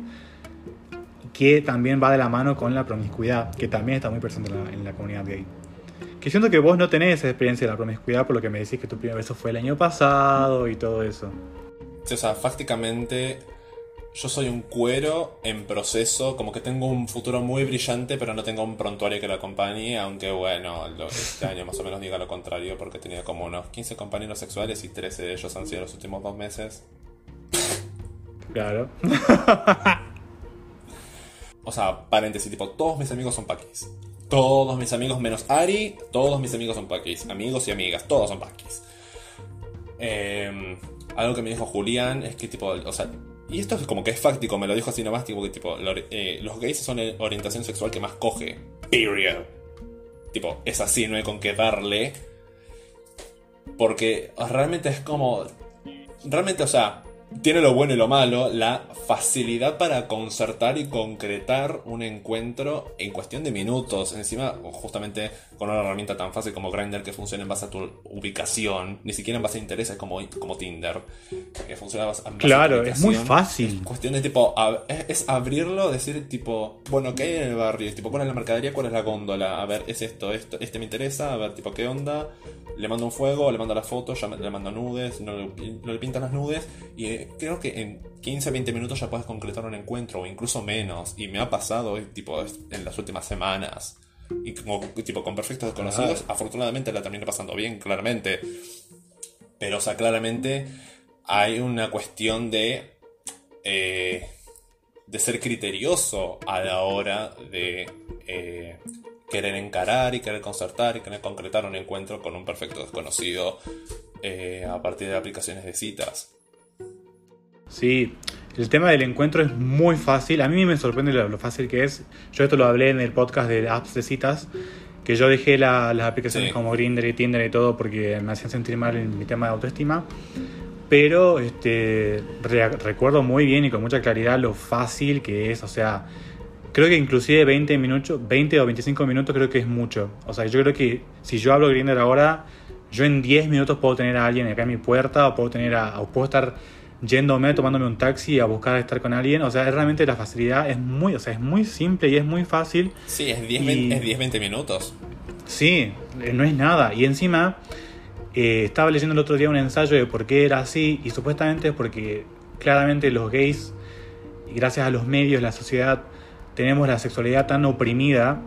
que también va de la mano con la promiscuidad, que también está muy presente en la, en la comunidad gay. Que siento que vos no tenés esa experiencia de la promiscuidad por lo que me decís que tu primer beso fue el año pasado y todo eso. Sí, o sea, fácticamente yo soy un cuero en proceso, como que tengo un futuro muy brillante, pero no tengo un prontuario que lo acompañe, aunque bueno, lo- este año más o menos diga lo contrario, porque he tenido como unos 15 compañeros sexuales y 13 de ellos han sido los últimos dos meses. Claro. (laughs) O sea, paréntesis, tipo, todos mis amigos son paquis. Todos mis amigos menos Ari, todos mis amigos son paquis. Amigos y amigas, todos son paquis. Eh, algo que me dijo Julián es que, tipo, o sea, y esto es como que es fáctico, me lo dijo así nomás, tipo, que, tipo, eh, los gays son la orientación sexual que más coge. Period. Tipo, es así, no hay con qué darle. Porque realmente es como. Realmente, o sea, tiene lo bueno y lo malo, la facilidad para concertar y concretar un encuentro en cuestión de minutos. Encima, justamente con una herramienta tan fácil como Grindr que funciona en base a tu ubicación, ni siquiera en base a intereses como, como Tinder, que funciona en base base a Claro, es muy fácil. Cuestión de tipo, es, es abrirlo, decir tipo, bueno, ¿qué hay en el barrio? Tipo, ¿cuál es la mercadería? ¿Cuál es la góndola? A ver, es esto, esto, este me interesa, a ver, tipo, ¿qué onda? Le mando un fuego, le mando la foto, ya me- le mando nudes, no, le- no le pintan las nudes, y creo que en 15, 20 minutos ya puedes concretar un encuentro, o incluso menos, y me ha pasado, eh, tipo, en las últimas semanas. Y como, tipo, con perfectos desconocidos, afortunadamente la terminé pasando bien, claramente. Pero, o sea, claramente hay una cuestión de. eh, de ser criterioso a la hora de eh, querer encarar y querer concertar y querer concretar un encuentro con un perfecto desconocido eh, a partir de aplicaciones de citas. Sí, el tema del encuentro es muy fácil. A mí me sorprende lo, lo fácil que es. Yo esto lo hablé en el podcast de apps de citas, que yo dejé la- las aplicaciones Sí. como Grindr y Tinder y todo porque me hacían sentir mal en mi tema de autoestima. Pero este, re- recuerdo muy bien y con mucha claridad lo fácil que es. O sea, creo que inclusive 20 minutos, 20 o 25 minutos creo que es mucho. O sea, yo creo que si yo hablo Grindr ahora, yo en 10 minutos puedo tener a alguien acá en mi puerta o puedo tener a, o puedo estar yéndome, tomándome un taxi a buscar estar con alguien. O sea, es realmente la facilidad es muy, o sea, es muy simple y es muy fácil. Sí, es 10, Y- 20, es 10, 20 minutos. Sí, eh, no es nada. Y encima, eh, estaba leyendo el otro día un ensayo de por qué era así, y supuestamente es porque claramente los gays, y gracias a los medios, la sociedad, tenemos la sexualidad tan oprimida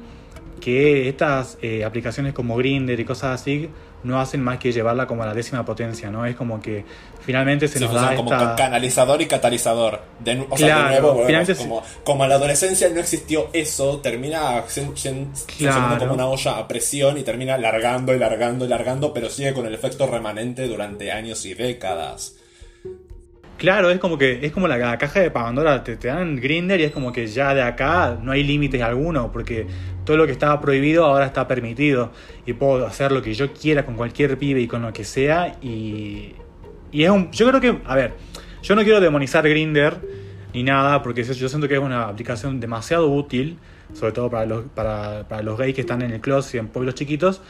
que estas eh, aplicaciones como Grindr y cosas así no hacen más que llevarla como a la décima potencia, ¿no? Es como que finalmente se Sí, nos da como esta... canalizador y catalizador. De, o sea, Claro, de nuevo, finalmente como, como en la adolescencia no existió eso, termina sen- sen- funcionando Claro. como una olla a presión y termina largando y largando y largando, pero sigue con el efecto remanente durante años y décadas. Claro, es como que es como la, caja de Pandora, te, te dan Grinder y es como que ya de acá no hay límites alguno, porque todo lo que estaba prohibido ahora está permitido y puedo hacer lo que yo quiera con cualquier pibe y con lo que sea y, y es un, yo creo que, a ver, yo no quiero demonizar Grinder ni nada, porque yo siento que es una aplicación demasiado útil, sobre todo para los, para, para los gays que están en el closet y en pueblos chiquitos,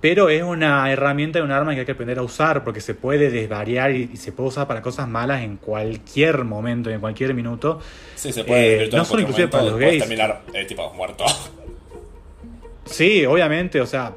pero es una herramienta y un arma que hay que aprender a usar porque se puede desvariar y, se puede usar para cosas malas en cualquier momento, en cualquier minuto. Sí, se puede. Eh, no solo inclusive para los gays. terminar eh, tipo muerto. (laughs) Sí, obviamente, o sea,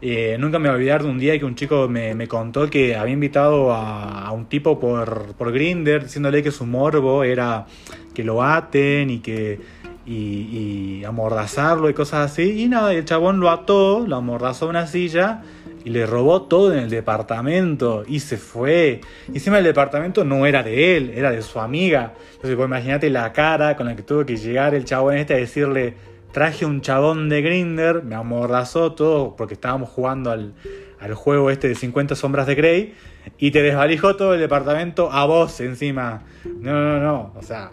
eh, nunca me voy a olvidar de un día que un chico me, me contó que había invitado a, un tipo por, por Grinder diciéndole que su morbo era que lo aten y que y, amordazarlo y cosas así. Y nada, el chabón lo ató, lo amordazó a una silla y le robó todo en el departamento y se fue. Y encima el departamento no era de él, era de su amiga. Entonces, pues imagínate la cara con la que tuvo que llegar el chabón este a decirle, traje un chabón de Grinder, me amordazó todo porque estábamos jugando al, al juego este de 50 sombras de Grey y te desvalijó todo el departamento a vos encima. No, no, no, o sea,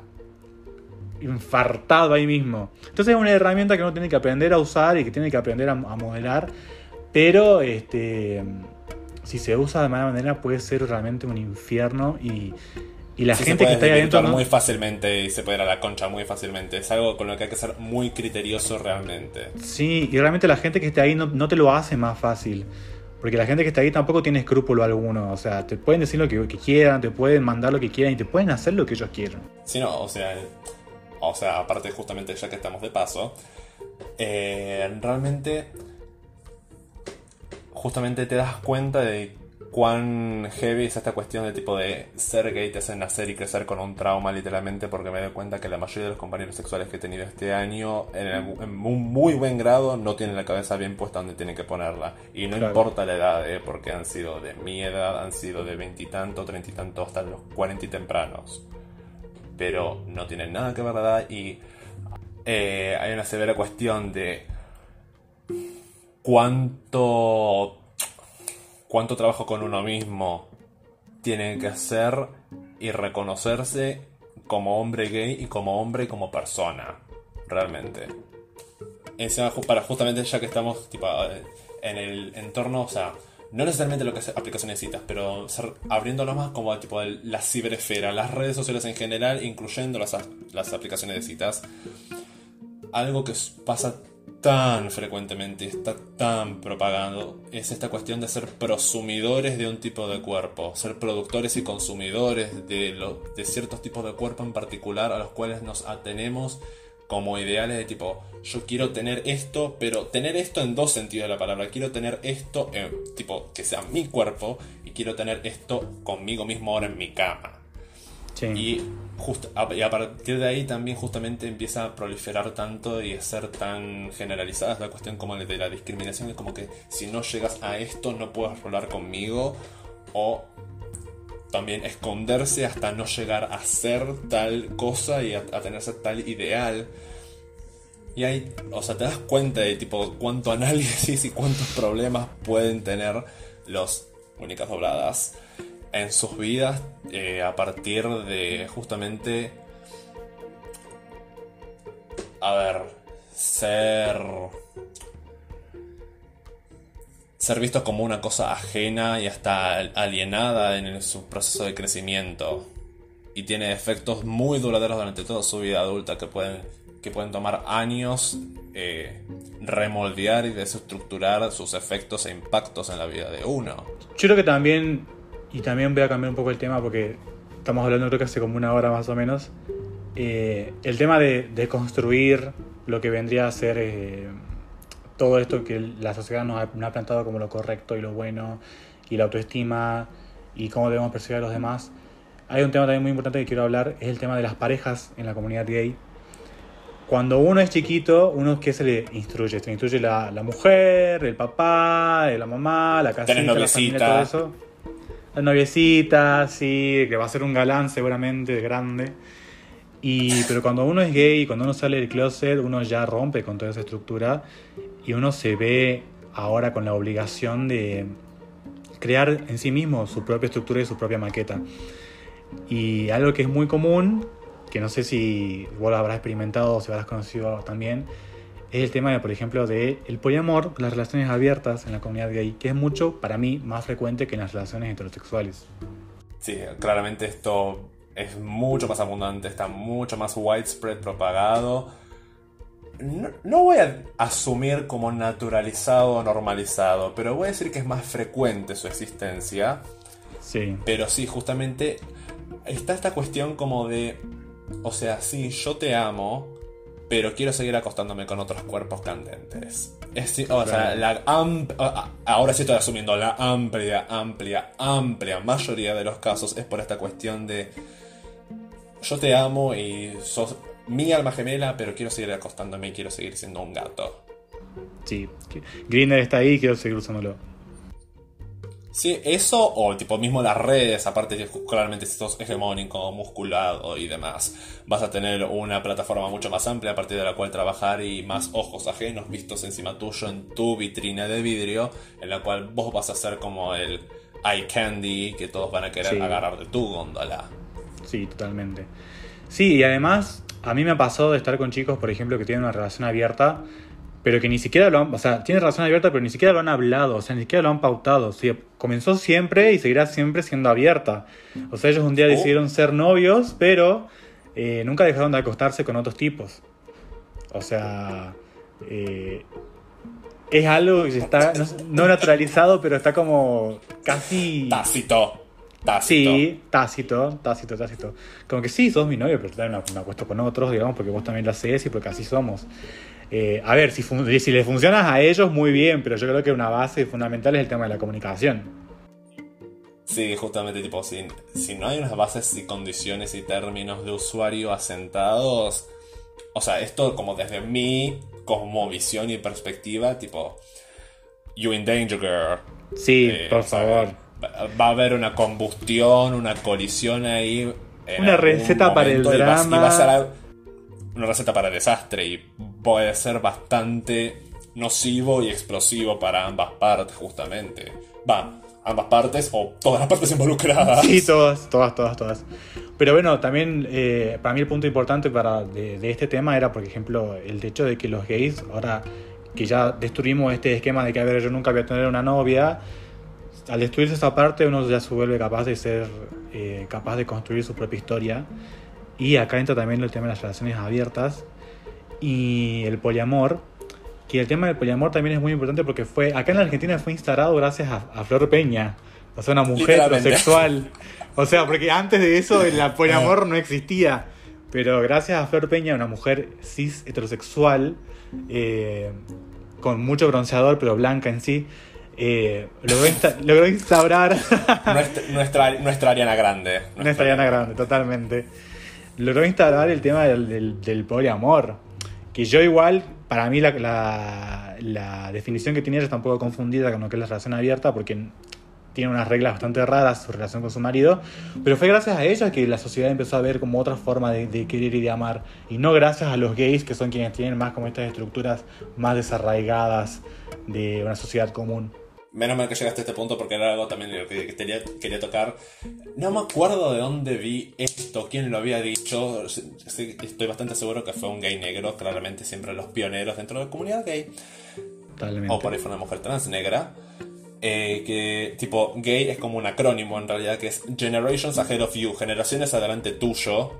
infartado ahí mismo. Entonces es una herramienta que uno tiene que aprender a usar y que tiene que aprender a, modelar, pero este, si se usa de mala manera puede ser realmente un infierno y, la gente que está ahí adentro... muy fácilmente y se puede ir a la concha muy fácilmente. Es algo con lo que hay que ser muy criterioso realmente. Sí, y realmente la gente que está ahí no, te lo hace más fácil. Porque la gente que está ahí tampoco tiene escrúpulo alguno. O sea, te pueden decir lo que, que, quieran, te pueden mandar lo que quieran y te pueden hacer lo que ellos quieran. Sí, no, o sea, o sea, aparte justamente ya que estamos de paso, eh, realmente justamente te das cuenta de cuán heavy es esta cuestión de tipo de ser gay te hace nacer y crecer con un trauma literalmente porque me doy cuenta que la mayoría de los compañeros sexuales que he tenido este año en, un muy buen grado no tienen la cabeza bien puesta donde tienen que ponerla. Y no importa la edad eh, porque han sido de mi edad han sido de veintitantos, treinta y tantos hasta los cuarenta y tempranos pero no tienen nada que ver la edad y eh, hay una severa cuestión de cuánto cuánto trabajo con uno mismo tiene que hacer y reconocerse como hombre gay y como hombre y como persona realmente. Para justamente ya que estamos tipo, en el entorno o sea no necesariamente lo que es aplicaciones citas, pero abriéndolo más como tipo la ciberesfera, las redes sociales en general, incluyendo las, las aplicaciones de citas. Algo que pasa tan frecuentemente, está tan propagando, es esta cuestión de ser prosumidores de un tipo de cuerpo, ser productores y consumidores de, de ciertos tipos de cuerpo en particular a los cuales nos atenemos como ideales de tipo, yo quiero tener esto, pero tener esto en dos sentidos de la palabra. Quiero tener esto, tipo, que sea mi cuerpo, y quiero tener esto conmigo mismo ahora en mi cama. Y, a, partir de ahí también justamente empieza a proliferar tanto y a ser tan generalizada la cuestión como de la discriminación. Es como que si no llegas a esto no puedes rolar conmigo. O también esconderse hasta no llegar a ser tal cosa y a, tenerse tal ideal. Y ahí, o sea, te das cuenta de tipo cuánto análisis y cuántos problemas pueden tener los únicas dobladas en sus vidas eh, a partir de justamente a ver ser ser vistos como una cosa ajena y hasta alienada en su proceso de crecimiento. Y tiene efectos muy duraderos durante toda su vida adulta que pueden, que pueden tomar años eh, remoldear y desestructurar sus efectos e impactos en la vida de uno. Yo creo que también, y también voy a cambiar un poco el tema porque estamos hablando creo que hace como una hora más o menos, eh, el tema de, de, construir lo que vendría a ser... Eh, todo esto que la sociedad nos ha, plantado como lo correcto y lo bueno, y la autoestima, y cómo debemos percibir a los demás. Hay un tema también muy importante que quiero hablar, es el tema de las parejas en la comunidad gay. Cuando uno es chiquito, uno que se le instruye, se le instruye la, la mujer, el papá, la mamá, la casita, la familia, todo eso. La noviecita, sí, que va a ser un galán seguramente grande. Y, pero cuando uno es gay, cuando uno sale del closet, uno ya rompe con toda esa estructura y uno se ve ahora con la obligación de crear en sí mismo su propia estructura y su propia maqueta. Y algo que es muy común, que no sé si vos lo habrás experimentado o si habrás conocido también, es el tema, de, por ejemplo, de el poliamor, las relaciones abiertas en la comunidad gay, que es mucho, para mí, más frecuente que en las relaciones heterosexuales. Sí, claramente esto es mucho más abundante, está mucho más widespread propagado no, no voy a asumir como naturalizado o normalizado, pero voy a decir que es más frecuente su existencia. Sí. Pero sí, justamente está esta cuestión como de, o sea, sí, yo te amo, pero quiero seguir acostándome con otros cuerpos candentes. Es, o sea, la ahora sí estoy asumiendo la amplia, amplia, amplia mayoría de los casos es por esta cuestión de yo te amo y sos mi alma gemela, pero quiero seguir acostándome y quiero seguir siendo un gato. Sí. Grinder está ahí, quiero seguir usándolo. Sí, eso o tipo mismo las redes, aparte que claramente si sos hegemónico, musculado y demás, vas a tener una plataforma mucho más amplia a partir de la cual trabajar y más ojos ajenos vistos encima tuyo en tu vitrina de vidrio, en la cual vos vas a ser como el eye candy que todos van a querer Sí. agarrar de tu góndola. Sí, totalmente. Sí, y además, a mí me ha pasado de estar con chicos, por ejemplo, que tienen una relación abierta, pero que ni siquiera lo han, o sea, tienen relación abierta, pero ni siquiera lo han hablado, o sea, ni siquiera lo han pautado. Sí, comenzó siempre y seguirá siempre siendo abierta. O sea, ellos un día Oh. decidieron ser novios, pero eh, nunca dejaron de acostarse con otros tipos. O sea, eh, es algo que está no, no naturalizado, pero está como casi... Tácito. Tácito. Sí, tácito, tácito, tácito. Como que sí, sos mi novio, pero también me, acuesto con otros, digamos, porque vos también lo haces y porque así somos. Eh, a ver, si, si le funcionas a ellos, muy bien, pero yo creo que una base fundamental es el tema de la comunicación. Sí, justamente, tipo, si, si no hay unas bases y condiciones y términos de usuario asentados, o sea, esto como desde mi visión y perspectiva, tipo, you in danger, girl. Sí, Eh, por favor. Va- Va a haber una combustión, una colisión ahí. Una receta para el momento y vas- y va a ser drama. algo- una receta para el desastre y puede ser bastante nocivo y explosivo para ambas partes, justamente. Va, ambas partes o todas las partes involucradas. Sí, todas, todas, todas, todas. Pero bueno, también eh, para mí el punto importante para, de, de este tema era, por ejemplo, el hecho de que los gays, ahora que ya destruimos este esquema de que, a ver, yo nunca voy a tener una novia, al destruirse esa parte uno ya se vuelve capaz de ser, eh, capaz de construir su propia historia. Y acá entra también el tema de las relaciones abiertas y el poliamor. Que el tema del poliamor también es muy importante porque fue acá en la Argentina fue instaurado gracias a, a Flor Peña. O sea, una mujer heterosexual. O sea, porque antes de eso el (laughs) poliamor no existía. Pero gracias a Flor Peña, una mujer cis heterosexual, eh, con mucho bronceador, pero blanca en sí, eh, logró, insta- logró instaurar (laughs) nuestra, nuestra, nuestra Ariana Grande. nuestra Ariana Grande, totalmente. Logró instaurar el tema del, del, del poliamor. Que yo igual, para mí la, la, la definición que tiene ella está un poco confundida con lo que es la relación abierta, porque tiene unas reglas bastante raras su relación con su marido, pero fue gracias a ella que la sociedad empezó a ver como otra forma de, de querer y de amar, y no gracias a los gays, que son quienes tienen más como estas estructuras más desarraigadas de una sociedad común. Menos mal que llegaste a este punto porque era algo también lo que quería, quería tocar. No me acuerdo de dónde vi esto, quién lo había dicho. Estoy bastante seguro que fue un gay negro, claramente siempre los pioneros dentro de la comunidad gay. Totalmente. O por ahí fue una mujer trans negra. eh, que tipo gay es como un acrónimo en realidad que es Generations Ahead of You, generaciones adelante tuyo,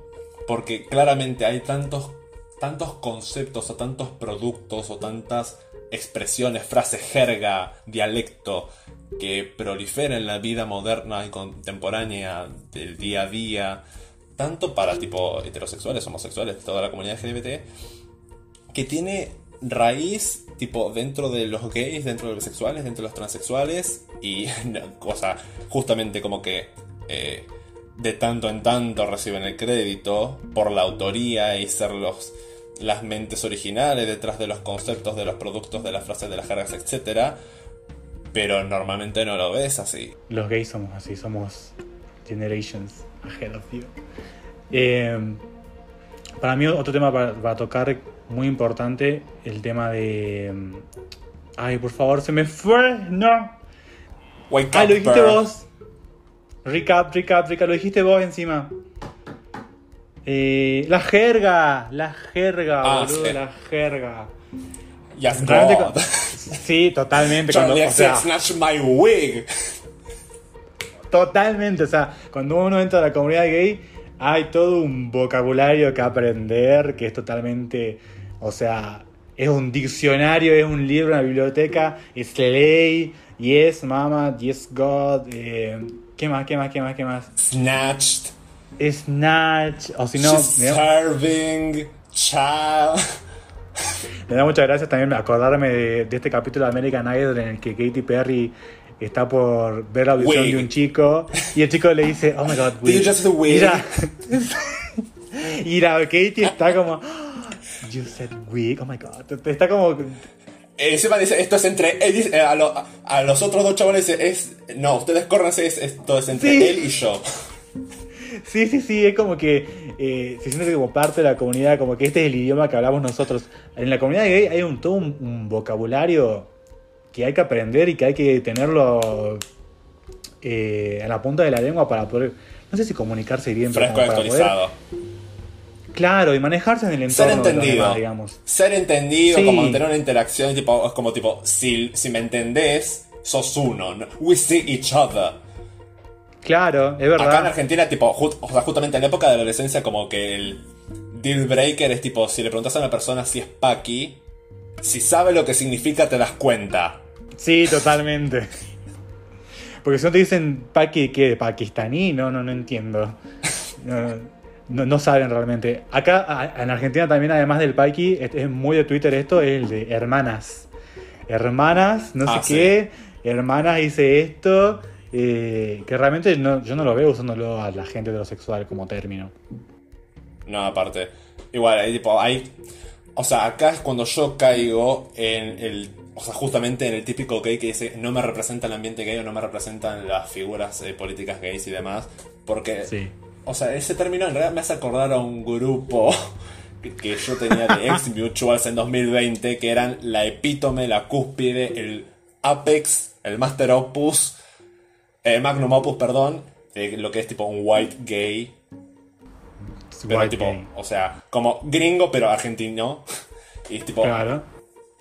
porque claramente hay tantos, tantos conceptos o tantos productos o tantas expresiones, frases, jerga, dialecto que proliferan en la vida moderna y contemporánea del día a día, tanto para tipo heterosexuales, homosexuales, toda la comunidad LGBT, que tiene raíz tipo dentro de los gays, dentro de los bisexuales, dentro de los transexuales y (laughs) cosa justamente como que eh, de tanto en tanto reciben el crédito por la autoría y ser los las mentes originales detrás de los conceptos de los productos de las frases de las jergas etcétera pero normalmente no lo ves así Los gays somos así, somos generations ahead of you. Eh, para mí otro tema para, para tocar muy importante, el tema de... mm, Ay, por favor, se me fue, no. Wake Ah, up, lo dijiste vos. Recap, recap, recap, lo dijiste vos encima. Eh, la jerga, la jerga, Ah, boludo, sí. la jerga. Yes, God. (laughs) sí, totalmente. cuando- o sea, snatch my wig Totalmente, o sea, cuando uno entra a la comunidad gay, hay todo un vocabulario que aprender que es totalmente O sea, es un diccionario, es un libro, una biblioteca, es ley, yes, mama, yes, God, eh, ¿qué más, qué más, qué más, qué más? Snatched. Snatch, o si no, Serving. Child. (laughs) me da muchas gracias también acordarme de, de este capítulo de American Idol en el que Katy Perry está por ver la audición Wig. de un chico y el chico le dice, oh my god, Did you wig. just wig? Y la, y la Katy está como, you said wig, oh my god. Está como, Eh, Encima dice, esto es entre él, dice, eh, a, lo- a los otros dos chavales dice, es, no, ustedes córranse, es, esto es entre Sí. él y yo. Sí, sí, sí, es como que eh, se siente como parte de la comunidad, como que este es el idioma que hablamos nosotros. En la comunidad gay hay un, todo un, un vocabulario que hay que aprender y que hay que tenerlo eh, a la punta de la lengua para poder, no sé si comunicarse bien, pero para poder- actualizado. claro, y manejarse en el Ser entorno de los entendido. demás, digamos. Ser entendido, Sí. como tener una interacción, tipo, es como tipo, si, si me entendés, sos uno. ¿no? We see each other. Claro, es Acá en verdad. Argentina, tipo, o sea, justamente en la época de la adolescencia, como que el deal breaker es tipo, si le preguntas a una persona si es Paki, si sabe lo que significa, te das cuenta. Sí, totalmente. Porque si no te dicen paqui, ¿qué? ¿Pakistaní? No, no, no entiendo. No, no, no saben realmente. Acá a- en Argentina también, además del paqui, es, es muy de Twitter esto, es el de hermanas. Hermanas, no sé Ah, sí. qué. Hermanas hice esto. Eh, que realmente no- yo no lo veo usándolo a la gente heterosexual como término. No, aparte. Igual, hay tipo, hay. O sea, acá es cuando yo caigo en el. O sea, justamente en el típico gay que dice no me representa el ambiente gay o no me representan las figuras eh, políticas gays y demás. Porque. Sí. O sea, ese término en realidad me hace acordar a un grupo que, (laughs) que yo tenía de ex mutuals en 2020 que eran la epítome, la cúspide, el apex, el master opus, el magnum opus, perdón, de lo que es tipo un white gay pero white tipo, gay. o sea, como gringo pero argentino. (laughs) Y es tipo, Claro.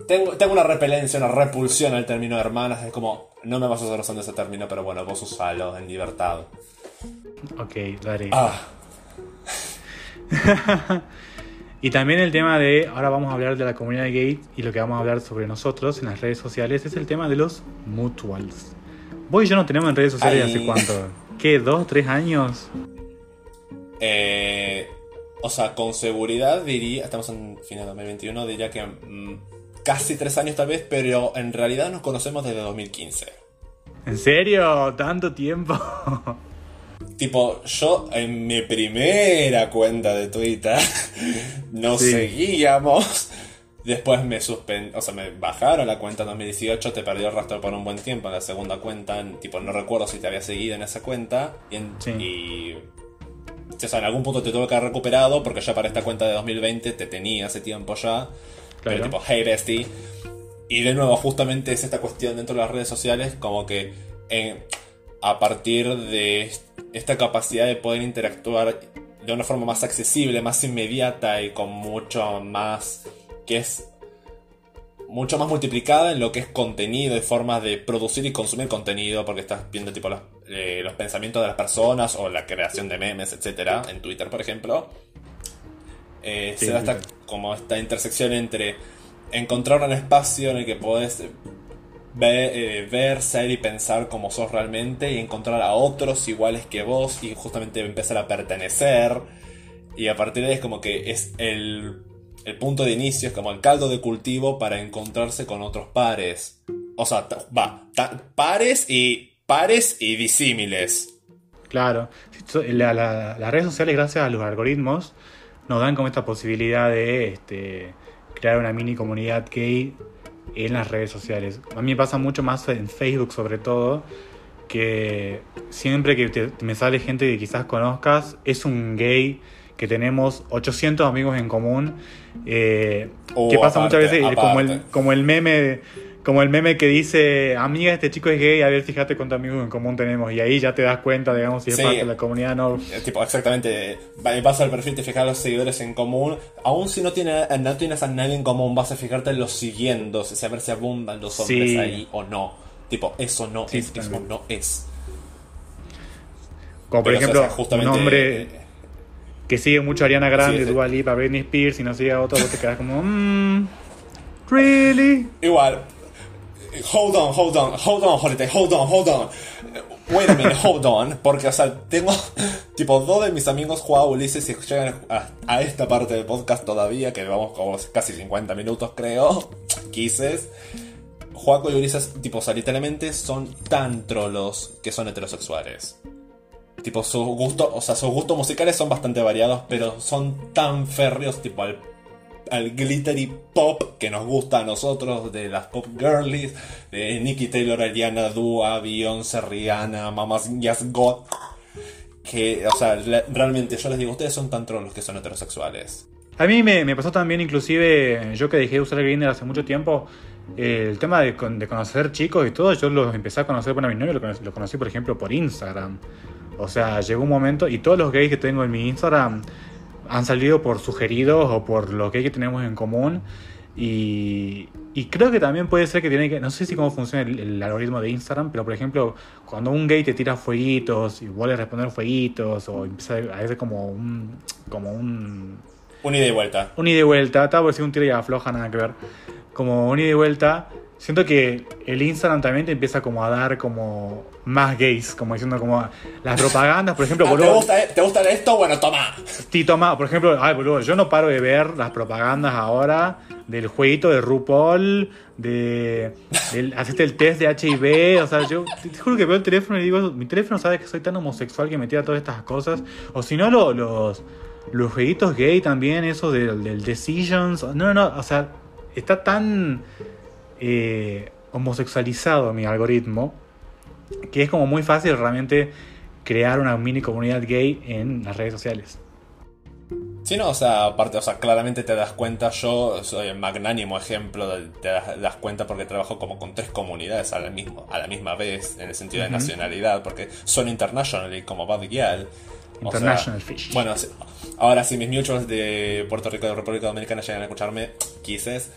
tengo, tengo una repelencia, una repulsión al término hermanas. Es como, no me vas a hacer usando ese término, pero bueno, vos usalo en libertad. Ok, lo haré. Ah, (laughs) Y también el tema de, ahora vamos a hablar de la comunidad gay y lo que vamos a hablar sobre nosotros en las redes sociales es el tema de los mutuals. Vos y yo no tenemos en redes sociales hace cuánto, ¿qué? ¿Dos, tres años? eh, o sea, con seguridad diría, estamos en fin de 2021, diría que mm, casi tres años tal vez, pero en realidad nos conocemos desde 2015. ¿En serio? ¿Tanto tiempo? (laughs) Tipo, yo en mi primera cuenta de Twitter (laughs) nos Sí. seguíamos. Después me suspend... o sea, me bajaron la cuenta en 2018, te perdió el rastro por un buen tiempo. En la segunda cuenta, tipo, no recuerdo si te había seguido en esa cuenta. Y, en- Sí. y- o sea, en algún punto te tuve que haber recuperado porque ya para esta cuenta de 2020 te tenía hace tiempo ya. Pero tipo, hey bestie. Y de nuevo, justamente es esta cuestión dentro de las redes sociales, como que en- a partir de esta capacidad de poder interactuar de una forma más accesible, más inmediata y con mucho más, que es mucho más multiplicada en lo que es contenido y formas de producir y consumir contenido, porque estás viendo tipo los, eh, los pensamientos de las personas o la creación de memes, etcétera, en Twitter, por ejemplo. Eh, Sí, se da esta, como esta intersección entre encontrar un espacio en el que podés ver, eh, ver, ser y pensar como sos realmente y encontrar a otros iguales que vos y justamente empezar a pertenecer. Y a partir de ahí es como que es el, el punto de inicio, es como el caldo de cultivo para encontrarse con otros pares. O sea, va, pares y pares y disímiles. Claro. La- la- las redes sociales, gracias a los algoritmos, nos dan como esta posibilidad de este, crear una mini comunidad gay en las redes sociales. A mí me pasa mucho más en Facebook sobre todo, que siempre que me sale gente que quizás conozcas, es un gay que tenemos 800 amigos en común, eh, Oh, que pasa aparte, muchas veces como el, como el meme como el meme que dice, amiga, este chico es gay, a ver, fíjate cuántos amigos en común tenemos. Y ahí ya te das cuenta, digamos, si es Sí. parte de la comunidad no. Eh, Tipo, exactamente, va- vas al perfil, te fijas los seguidores en común. Aún si no, tiene, no tienes a nadie en común, vas a fijarte en los siguientes, saber si abundan los hombres Sí. ahí o no. Tipo, eso no Sí, es, eso no es. Como por Pero, ejemplo, o sea, justamente, un hombre. Eh, que sigue mucho a Ariana Grande, Sí, sí. Dua Lipa, Britney Spears y no sigue a otro, vos te quedás como, mmm, really? Igual. Hold on, hold on, hold on, Holiday, hold on, hold on. Wait a minute, hold on. Porque, o sea, tengo. (laughs) Tipo, dos de mis amigos juegan Ulises y llegan a, a esta parte del podcast todavía, que vamos como casi 50 minutos, creo. Quises. Juaco y Ulises, tipo, o sea, literalmente son tan trolos que son heterosexuales. Tipo, sus gustos, o sea, sus gustos musicales son bastante variados, pero son tan férreos, tipo, al al glittery pop que nos gusta a nosotros, de las pop girlies, de Nicki Taylor, Ariana, Dua, Beyoncé, Rihanna, Mamas Yes God. Que, o sea, realmente yo les digo, ustedes son tan trolos que son heterosexuales. A mí me, pasó también, inclusive, yo que dejé de usar Grindr hace mucho tiempo, el tema de, de conocer chicos y todo, yo los empecé a conocer, bueno, a mi novio lo lo conocí, por ejemplo, por Instagram. O sea, llegó un momento, y todos los gays que tengo en mi Instagram han salido por sugeridos o por los gays que tenemos en común. Y, y creo que también puede ser que tiene que, no sé si cómo funciona el, el algoritmo de Instagram, pero por ejemplo, cuando un gay te tira fueguitos y vuelve a responder fueguitos, o empieza a hacer como un, como un Un ida y vuelta. un ida y vuelta, estaba por decir un tiro y afloja, nada que ver. Como un ida y vuelta. Siento que el Instagram también te empieza como a dar como más gays, como diciendo como las propagandas, por ejemplo, Ah, ¿te, boludo, gusta, ¿Te gusta esto? Bueno, toma. sí, toma, por ejemplo, ay, boludo, yo no paro de ver las propagandas ahora del jueguito de RuPaul, de, del hacerte el test de HIV, o sea, yo te juro que veo el teléfono y digo, mi teléfono sabe que soy tan homosexual que me tira todas estas cosas, o si no lo- los los jueguitos gay también, eso del, del Decisions, no, no, no, o sea, está tan eh, homosexualizado mi algoritmo que es como muy fácil realmente crear una mini comunidad gay en las redes sociales. Sí, no, o sea, aparte, o sea, claramente te das cuenta, yo soy el magnánimo ejemplo, de- te das, das cuenta porque trabajo como con tres comunidades a la, misma, a la misma vez, en el sentido de nacionalidad, porque son international como Bad Gyal. O sea, International Fish. Bueno, sí, ahora si mis mutuals de Puerto Rico y de República Dominicana llegan a escucharme, quises.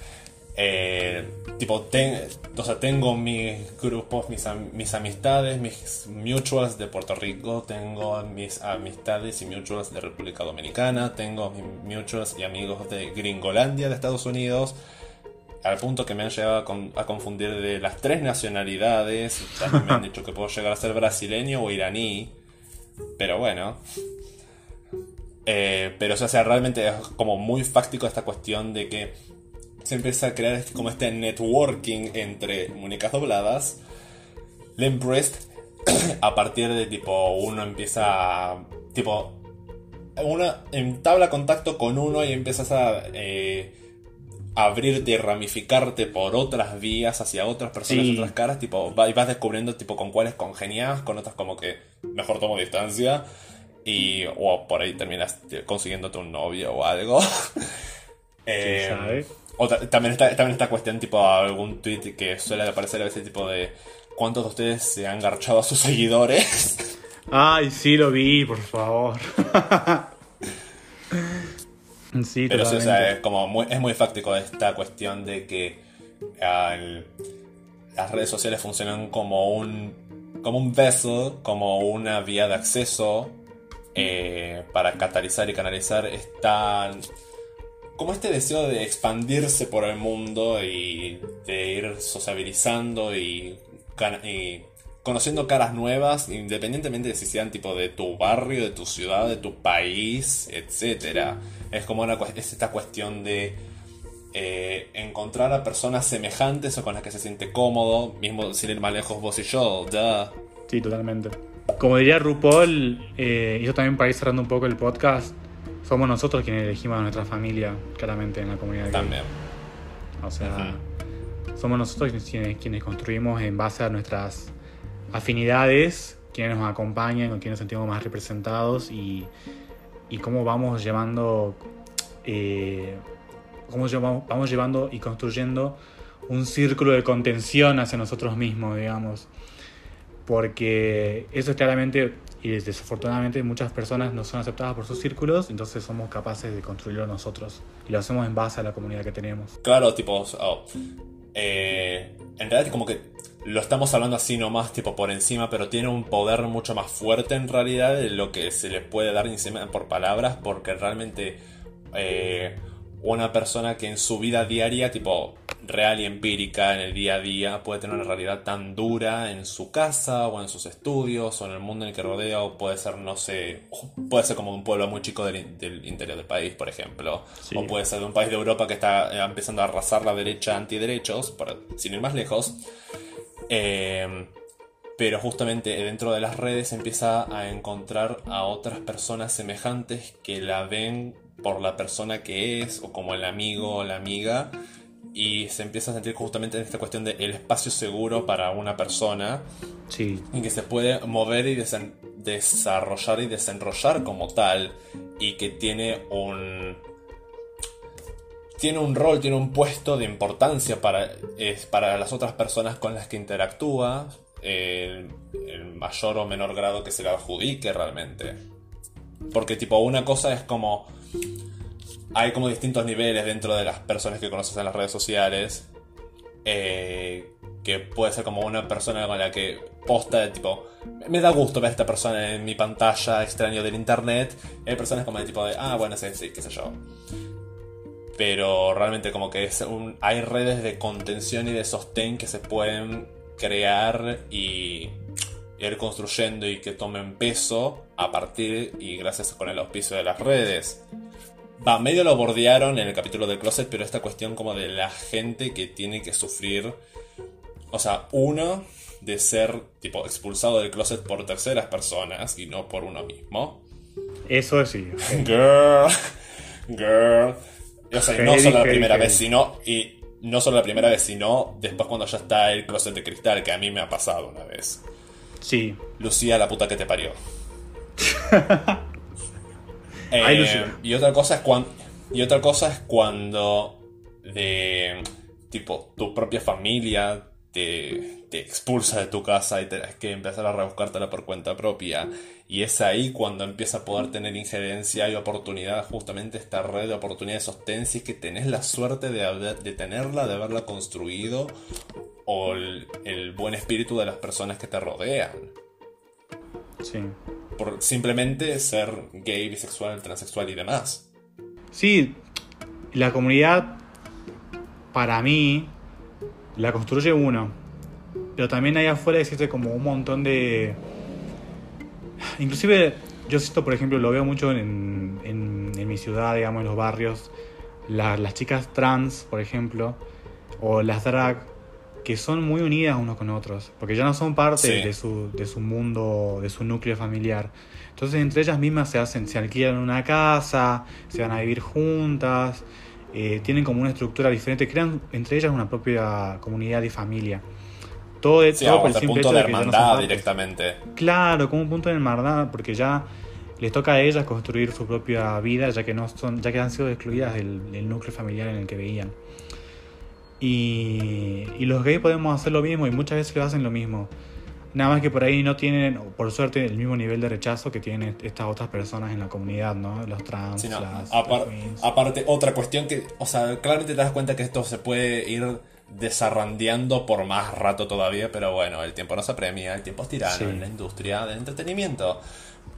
Eh, tipo, ten- o sea, tengo mis grupos, mis, mis amistades, mis mutuals de Puerto Rico, tengo mis amistades y mutuals de República Dominicana, tengo mis mutuals y amigos de Gringolandia, de Estados Unidos, al punto que me han llegado a, con- a confundir de las tres nacionalidades. Me han dicho que puedo llegar a ser brasileño o iraní, pero bueno. Eh, pero o sea, realmente es como muy fáctico esta cuestión de que se empieza a crear este- como este networking entre muñecas dobladas. Limprest, (clears throat) a partir de tipo, uno empieza a, tipo, uno entabla contacto con uno y empiezas a eh, abrirte y ramificarte por otras vías hacia otras personas, Sí. otras caras, tipo, y vas descubriendo tipo con cuáles congenias, con otras como que mejor tomo distancia. Y, o por ahí terminas eh, consiguiéndote un novio o algo. (laughs) Eh, otra- también, está, también esta cuestión, tipo, algún tweet que suele aparecer a veces, tipo de cuántos de ustedes se han garchado a sus seguidores. (laughs) Ay, sí lo vi, por favor. (laughs) sí, Pero sí, o sea, es como muy, es muy fáctico esta cuestión de que al- las redes sociales funcionan como un como un vessel, como una vía de acceso eh, para catalizar y canalizar esta como este deseo de expandirse por el mundo y de ir sociabilizando y, conociendo caras nuevas, independientemente de si sean tipo de tu barrio, de tu ciudad, de tu país, etcétera. Es como una, esta cuestión de eh, encontrar a personas semejantes o con las que se siente cómodo, mismo sin ir más lejos vos y yo, duh. Sí, totalmente. Como diría RuPaul, eh, y yo también para ir cerrando un poco el podcast, somos nosotros quienes elegimos a nuestra familia, claramente, en la comunidad gay. también. O sea, somos nosotros quienes, quienes construimos en base a nuestras afinidades, quienes nos acompañan, con quienes nos sentimos más representados y, y cómo vamos llevando, eh, cómo llevamos, vamos llevando y construyendo un círculo de contención hacia nosotros mismos, digamos. Porque eso es claramente, y desafortunadamente muchas personas no son aceptadas por sus círculos, entonces somos capaces de construirlo nosotros. Y lo hacemos en base a la comunidad que tenemos. Claro, tipo, oh, eh, en realidad como que lo estamos hablando así nomás, tipo por encima, pero tiene un poder mucho más fuerte en realidad de lo que se le puede dar encima por palabras, porque realmente eh, una persona que en su vida diaria, tipo real y empírica, en el día a día, puede tener una realidad tan dura en su casa o en sus estudios o en el mundo en el que rodea, o puede ser, no sé, puede ser como un pueblo muy chico del, interior del país, por ejemplo, o puede ser de un país de Europa que está eh, empezando a arrasar la derecha antiderechos, sin ir más lejos. Eh, pero justamente dentro de las redes empieza a encontrar a otras personas semejantes que la ven por la persona que es o como el amigo o la amiga y se empieza a sentir justamente en esta cuestión del espacio seguro para una persona sí. y que se puede mover y desarrollar y desenrollar como tal y que tiene un tiene un rol, tiene un puesto de importancia para, es, para las otras personas con las que interactúa, el, mayor o menor grado que se le adjudique realmente. Porque tipo, una cosa es como... Hay como distintos niveles dentro de las personas que conoces en las redes sociales. Eh, que puede ser como una persona con la que posta de tipo, me da gusto ver a esta persona en mi pantalla extraño del internet. Hay personas como de tipo de, ah, bueno, sí, sí, qué sé yo pero realmente como que es un, hay redes de contención y de sostén que se pueden crear y ir construyendo y que tomen peso a partir y gracias con el auspicio de las redes. Va, medio lo bordearon en el capítulo del closet, pero esta cuestión como de la gente que tiene que sufrir, o sea, uno de ser tipo expulsado del closet por terceras personas y no por uno mismo. Eso sí. Girl, girl. O sea, no solo la primera vez, sino. Y no solo la primera vez, sino después cuando ya está el closet de cristal, que a mí me ha pasado una vez. Sí. Lucía, la puta que te parió. (laughs) Eh, y otra cosa es cuando. Y otra cosa es cuando. De. Tipo, tu propia familia te, expulsa de tu casa y tienes que empezar a rebuscártela por cuenta propia. Y es ahí cuando empieza a poder tener injerencia y oportunidad, justamente esta red de oportunidades y que tenés la suerte de, de tenerla, de haberla construido, o el, buen espíritu de las personas que te rodean. Sí. Por simplemente ser gay, bisexual, transexual y demás. Sí, la comunidad, para mí, la construye uno. Pero también ahí afuera existe como un montón de... Inclusive yo siento, por ejemplo, lo veo mucho en, en, mi ciudad, digamos, en los barrios, las chicas trans, por ejemplo, o las drag, que son muy unidas unos con otros, porque ya no son parte de, su, de su mundo, de su núcleo familiar. Entonces entre ellas mismas se hacen, se alquilan una casa, se van a vivir juntas, eh, tienen como una estructura diferente, crean entre ellas una propia comunidad y familia. Todo, es todo por el simple punto de, hermandad directamente. Claro, como un punto de hermandad, porque ya les toca a ellas construir su propia vida, ya que no son, ya que han sido excluidas del, núcleo familiar en el que veían. Y, y, los gays podemos hacer lo mismo y muchas veces lo hacen lo mismo. Nada más que por ahí no tienen, por suerte, el mismo nivel de rechazo que tienen estas otras personas en la comunidad, ¿no? Los trans, las, Aparte, otra cuestión que, o sea, claramente te das cuenta que esto se puede ir desarrandeando por más rato todavía, pero bueno, el tiempo no se apremia, el tiempo es tirano en la industria del entretenimiento.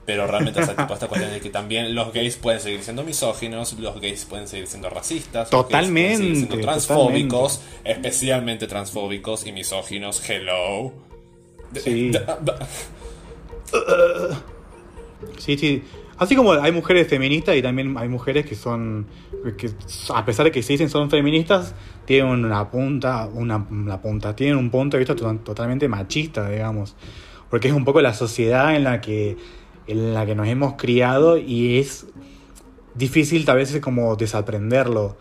Pero realmente, tipo, esta cuestión de que también los gays pueden seguir siendo misóginos, los gays pueden seguir siendo racistas, totalmente, los gays siendo transfóbicos, especialmente transfóbicos y misóginos. Hello. Sí. sí, sí. Así como hay mujeres feministas y también hay mujeres que son, que a pesar de que se dicen son feministas, tienen una punta, una, punta, tienen un punto de vista totalmente machista, digamos. Porque es un poco la sociedad en la que, en la que nos hemos criado y es difícil tal vez como desaprenderlo.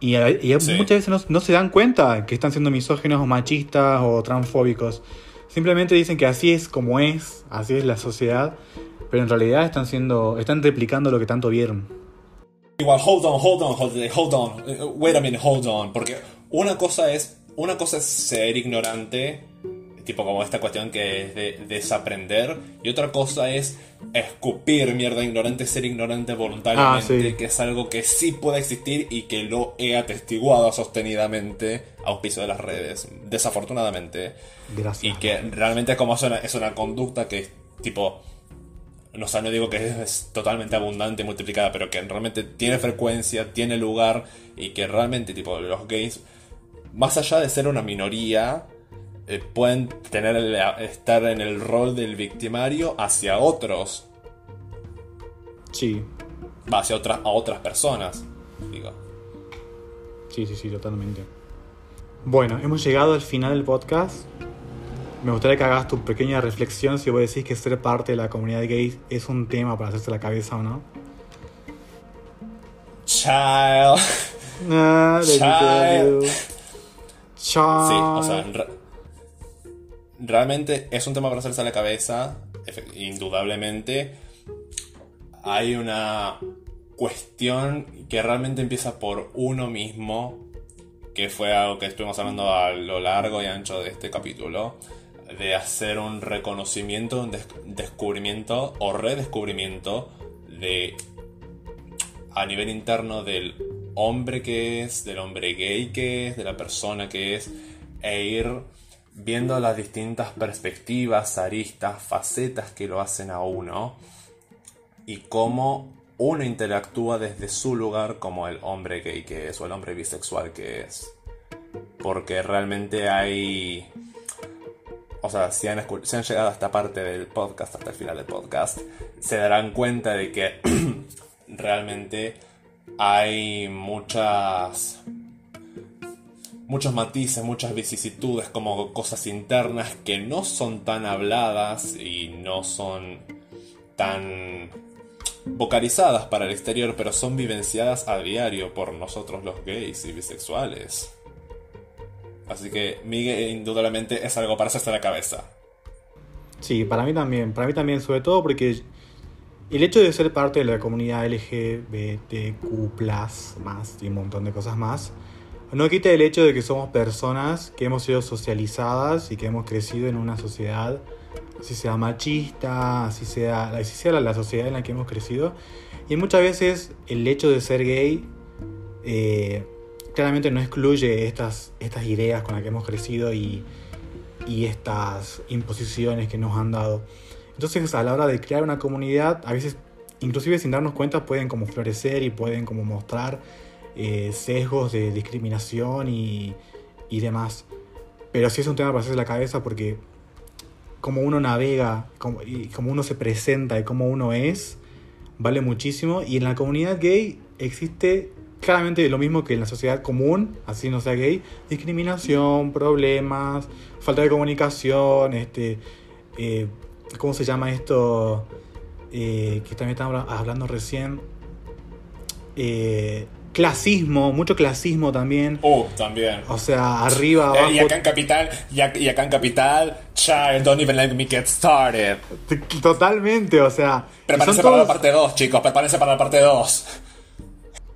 Y, muchas veces no, no, se dan cuenta que están siendo misóginos o machistas o transfóbicos. Simplemente dicen que así es como es, así es la sociedad, pero en realidad están siendo, están replicando lo que tanto vieron. Igual, hold on, hold on, hold on, hold on, wait a minute, hold on, porque una cosa es, una cosa es ser ignorante tipo como esta cuestión que es de desaprender. Y otra cosa es escupir mierda ignorante, ser ignorante voluntariamente, Ah, sí. que es algo que sí puede existir y que lo he atestiguado sostenidamente a auspicio de las redes, desafortunadamente. Gracias. Y que realmente es como es una, es una conducta que es tipo. No, o sea, no digo que es, es totalmente abundante y multiplicada, pero que realmente tiene frecuencia, tiene lugar y que realmente, tipo, los gays, más allá de ser una minoría, eh, pueden tener el- estar en el rol del victimario hacia otros, Sí, va, hacia otras, a otras personas. Digo. sí, sí, sí, totalmente. Bueno, hemos llegado al final del podcast. Me gustaría que hagas tu pequeña reflexión si vos decís que ser parte de la comunidad gay es un tema para hacerse la cabeza o no. Child. Ah, tell you. Sí, o sea, Child. Re- realmente es un tema para hacerse a la cabeza, indudablemente. Hay una cuestión que realmente empieza por uno mismo, que fue algo que estuvimos hablando a lo largo y ancho de este capítulo, de hacer un reconocimiento, un des- descubrimiento o redescubrimiento de a nivel interno del hombre que es, del hombre gay que es, de la persona que es, e ir viendo las distintas perspectivas, aristas, facetas que lo hacen a uno y cómo uno interactúa desde su lugar como el hombre gay que es o el hombre bisexual que es. Porque realmente hay... O sea, si han, si han llegado a esta parte del podcast, hasta el final del podcast, se darán cuenta de que (clears throat) realmente hay muchas muchos matices, muchas vicisitudes, como cosas internas que no son tan habladas y no son tan vocalizadas para el exterior, pero son vivenciadas a diario por nosotros los gays y bisexuales. Así que Miguel indudablemente es algo para hacerse la cabeza. Sí, para mí también. Para mí también, sobre todo porque el hecho de ser parte de la comunidad LGBTQ, más y un montón de cosas más, no quita el hecho de que somos personas que hemos sido socializadas y que hemos crecido en una sociedad, así sea machista, así sea, así sea la, la sociedad en la que hemos crecido. Y muchas veces el hecho de ser gay eh, claramente no excluye estas, estas ideas con las que hemos crecido y, y estas imposiciones que nos han dado. Entonces a la hora de crear una comunidad, a veces inclusive sin darnos cuenta pueden como florecer y pueden como mostrar eh, sesgos de discriminación y, y demás. Pero sí es un tema para hacerse la cabeza porque como uno navega como, y como uno se presenta y como uno es, vale muchísimo. Y en la comunidad gay existe claramente lo mismo que en la sociedad común, así no sea gay, discriminación, problemas, falta de comunicación, este, eh, ¿cómo se llama esto? Eh, que también estamos hablando recién. Eh, clasismo, mucho clasismo también. Uh, también. O sea, arriba, Eh, abajo. y acá en Capital, y ac- y acá en Capital, child, don't even let me get started. Totalmente, o sea. Prepárense para la parte 2, chicos, prepárense para la parte 2.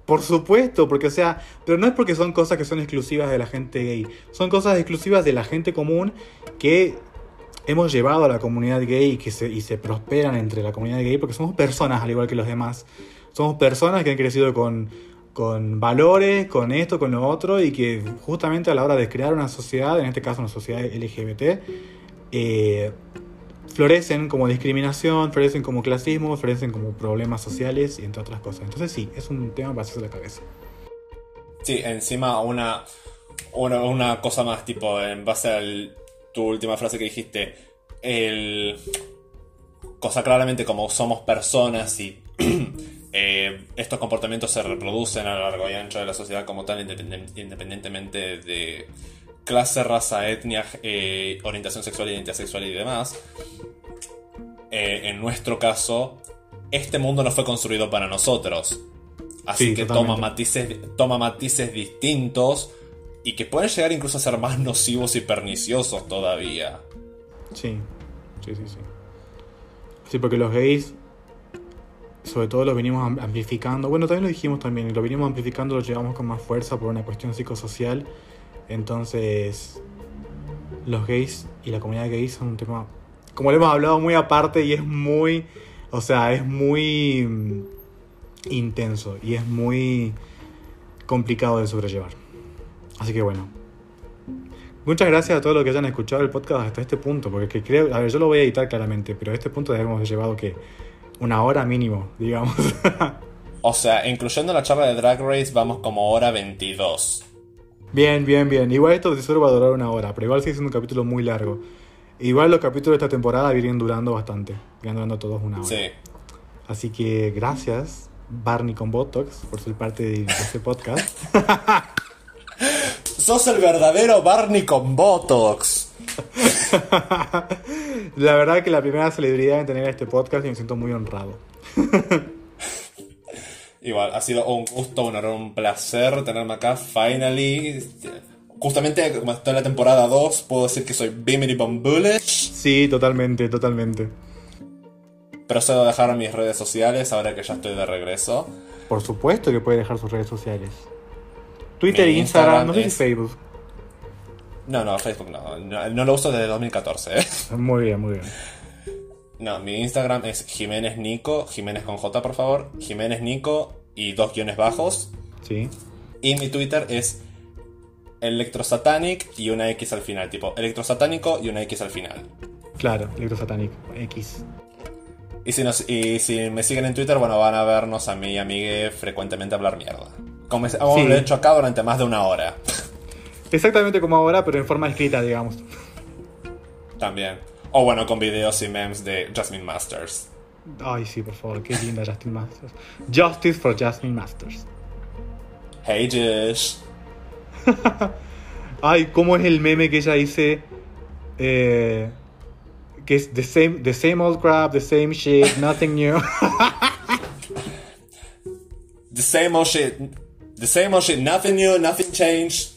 Por supuesto, porque o sea, pero no es porque son cosas que son exclusivas de la gente gay, son cosas exclusivas de la gente común que hemos llevado a la comunidad gay y que se, y se prosperan entre la comunidad gay porque somos personas al igual que los demás. Somos personas que han crecido con, con valores, con esto, con lo otro y que justamente a la hora de crear una sociedad, en este caso una sociedad LGBT, eh, florecen como discriminación, florecen como clasismo, florecen como problemas sociales y entre otras cosas. Entonces sí, es un tema para hacerse la cabeza. Sí, encima una, una, una cosa más, tipo, en base a tu última frase que dijiste, el... Cosa claramente como somos personas y (clears throat) eh, estos comportamientos se reproducen a lo largo y ancho de la sociedad como tal, independen- independientemente de clase, raza, etnia, eh, orientación sexual, identidad sexual y demás. Eh, en nuestro caso, este mundo no fue construido para nosotros. Así Sí, que totalmente. toma matices, toma matices distintos y que pueden llegar incluso a ser más (laughs) nocivos y perniciosos todavía. Sí, sí, sí, sí. Sí, porque los gays, sobre todo los venimos am- amplificando. Bueno, también lo dijimos también, lo venimos amplificando, lo llevamos con más fuerza por una cuestión psicosocial. Entonces, los gays y la comunidad gay son un tema, como lo hemos hablado, muy aparte y es muy, o sea, es muy mm, intenso y es muy complicado de sobrellevar. Así que bueno. Muchas gracias a todos los que hayan escuchado el podcast hasta este punto, porque que creo, a ver, yo lo voy a editar claramente, pero a este punto hemos llevado que una hora mínimo, digamos. O sea, incluyendo la charla de Drag Race, vamos como hora 22. Bien, bien, bien. Igual esto solo va a durar una hora, pero igual sigue siendo un capítulo muy largo. Igual los capítulos de esta temporada vienen durando bastante. Vienen durando todos una hora. Sí. Así que gracias, Barney con Botox, por ser parte de este podcast. (laughs) Sos el verdadero Barney con Botox. (laughs) la verdad que la primera celebridad en tener este podcast y me siento muy honrado. (laughs) Igual, ha sido un gusto, un honor, un placer tenerme acá, finally. Justamente como estoy en la temporada 2, puedo decir que soy Bimini Bomb Bullish. Sí, totalmente, totalmente. Procedo a dejar mis redes sociales ahora que ya estoy de regreso. Por supuesto que puede dejar sus redes sociales. Twitter, Mi Instagram, no sé si Facebook. No, no, Facebook no. No, no lo uso desde 2014. ¿eh? Muy bien, muy bien. No, mi Instagram es Jiménez Nico, Jiménez con J por favor, Jiménez Nico y dos guiones bajos. Sí. Y mi Twitter es Electrosatanic y una X al final, tipo Electrosatánico y una X al final. Claro, Electrosatanic X. Y si, nos, y si me siguen en Twitter, bueno, van a vernos a mí y a Migue frecuentemente hablar mierda. Como como Sí. lo he hecho acá durante más de una hora. (laughs) Exactamente como ahora, pero en forma escrita, digamos. También. O bueno, con videos y memes de Jasmine Masters. Ay, sí, por favor, qué linda Justin Masters. Justice for Justin Masters. Hey Jish. (laughs) Ay, ¿cómo es el meme que ella dice? Eh, que es the same, the same old crap, the same shit, nothing new. (laughs) The same old shit. The same old shit. Nothing new, nothing changed.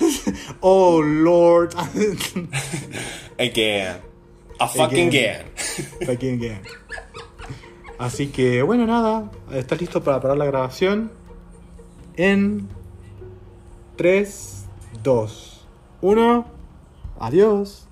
(laughs) oh, Lord. (laughs) Again. A fucking Again. again. (laughs) Again, again. Así que, bueno, nada. ¿Estás listo para parar la grabación? En 3, 2, 1. Adiós.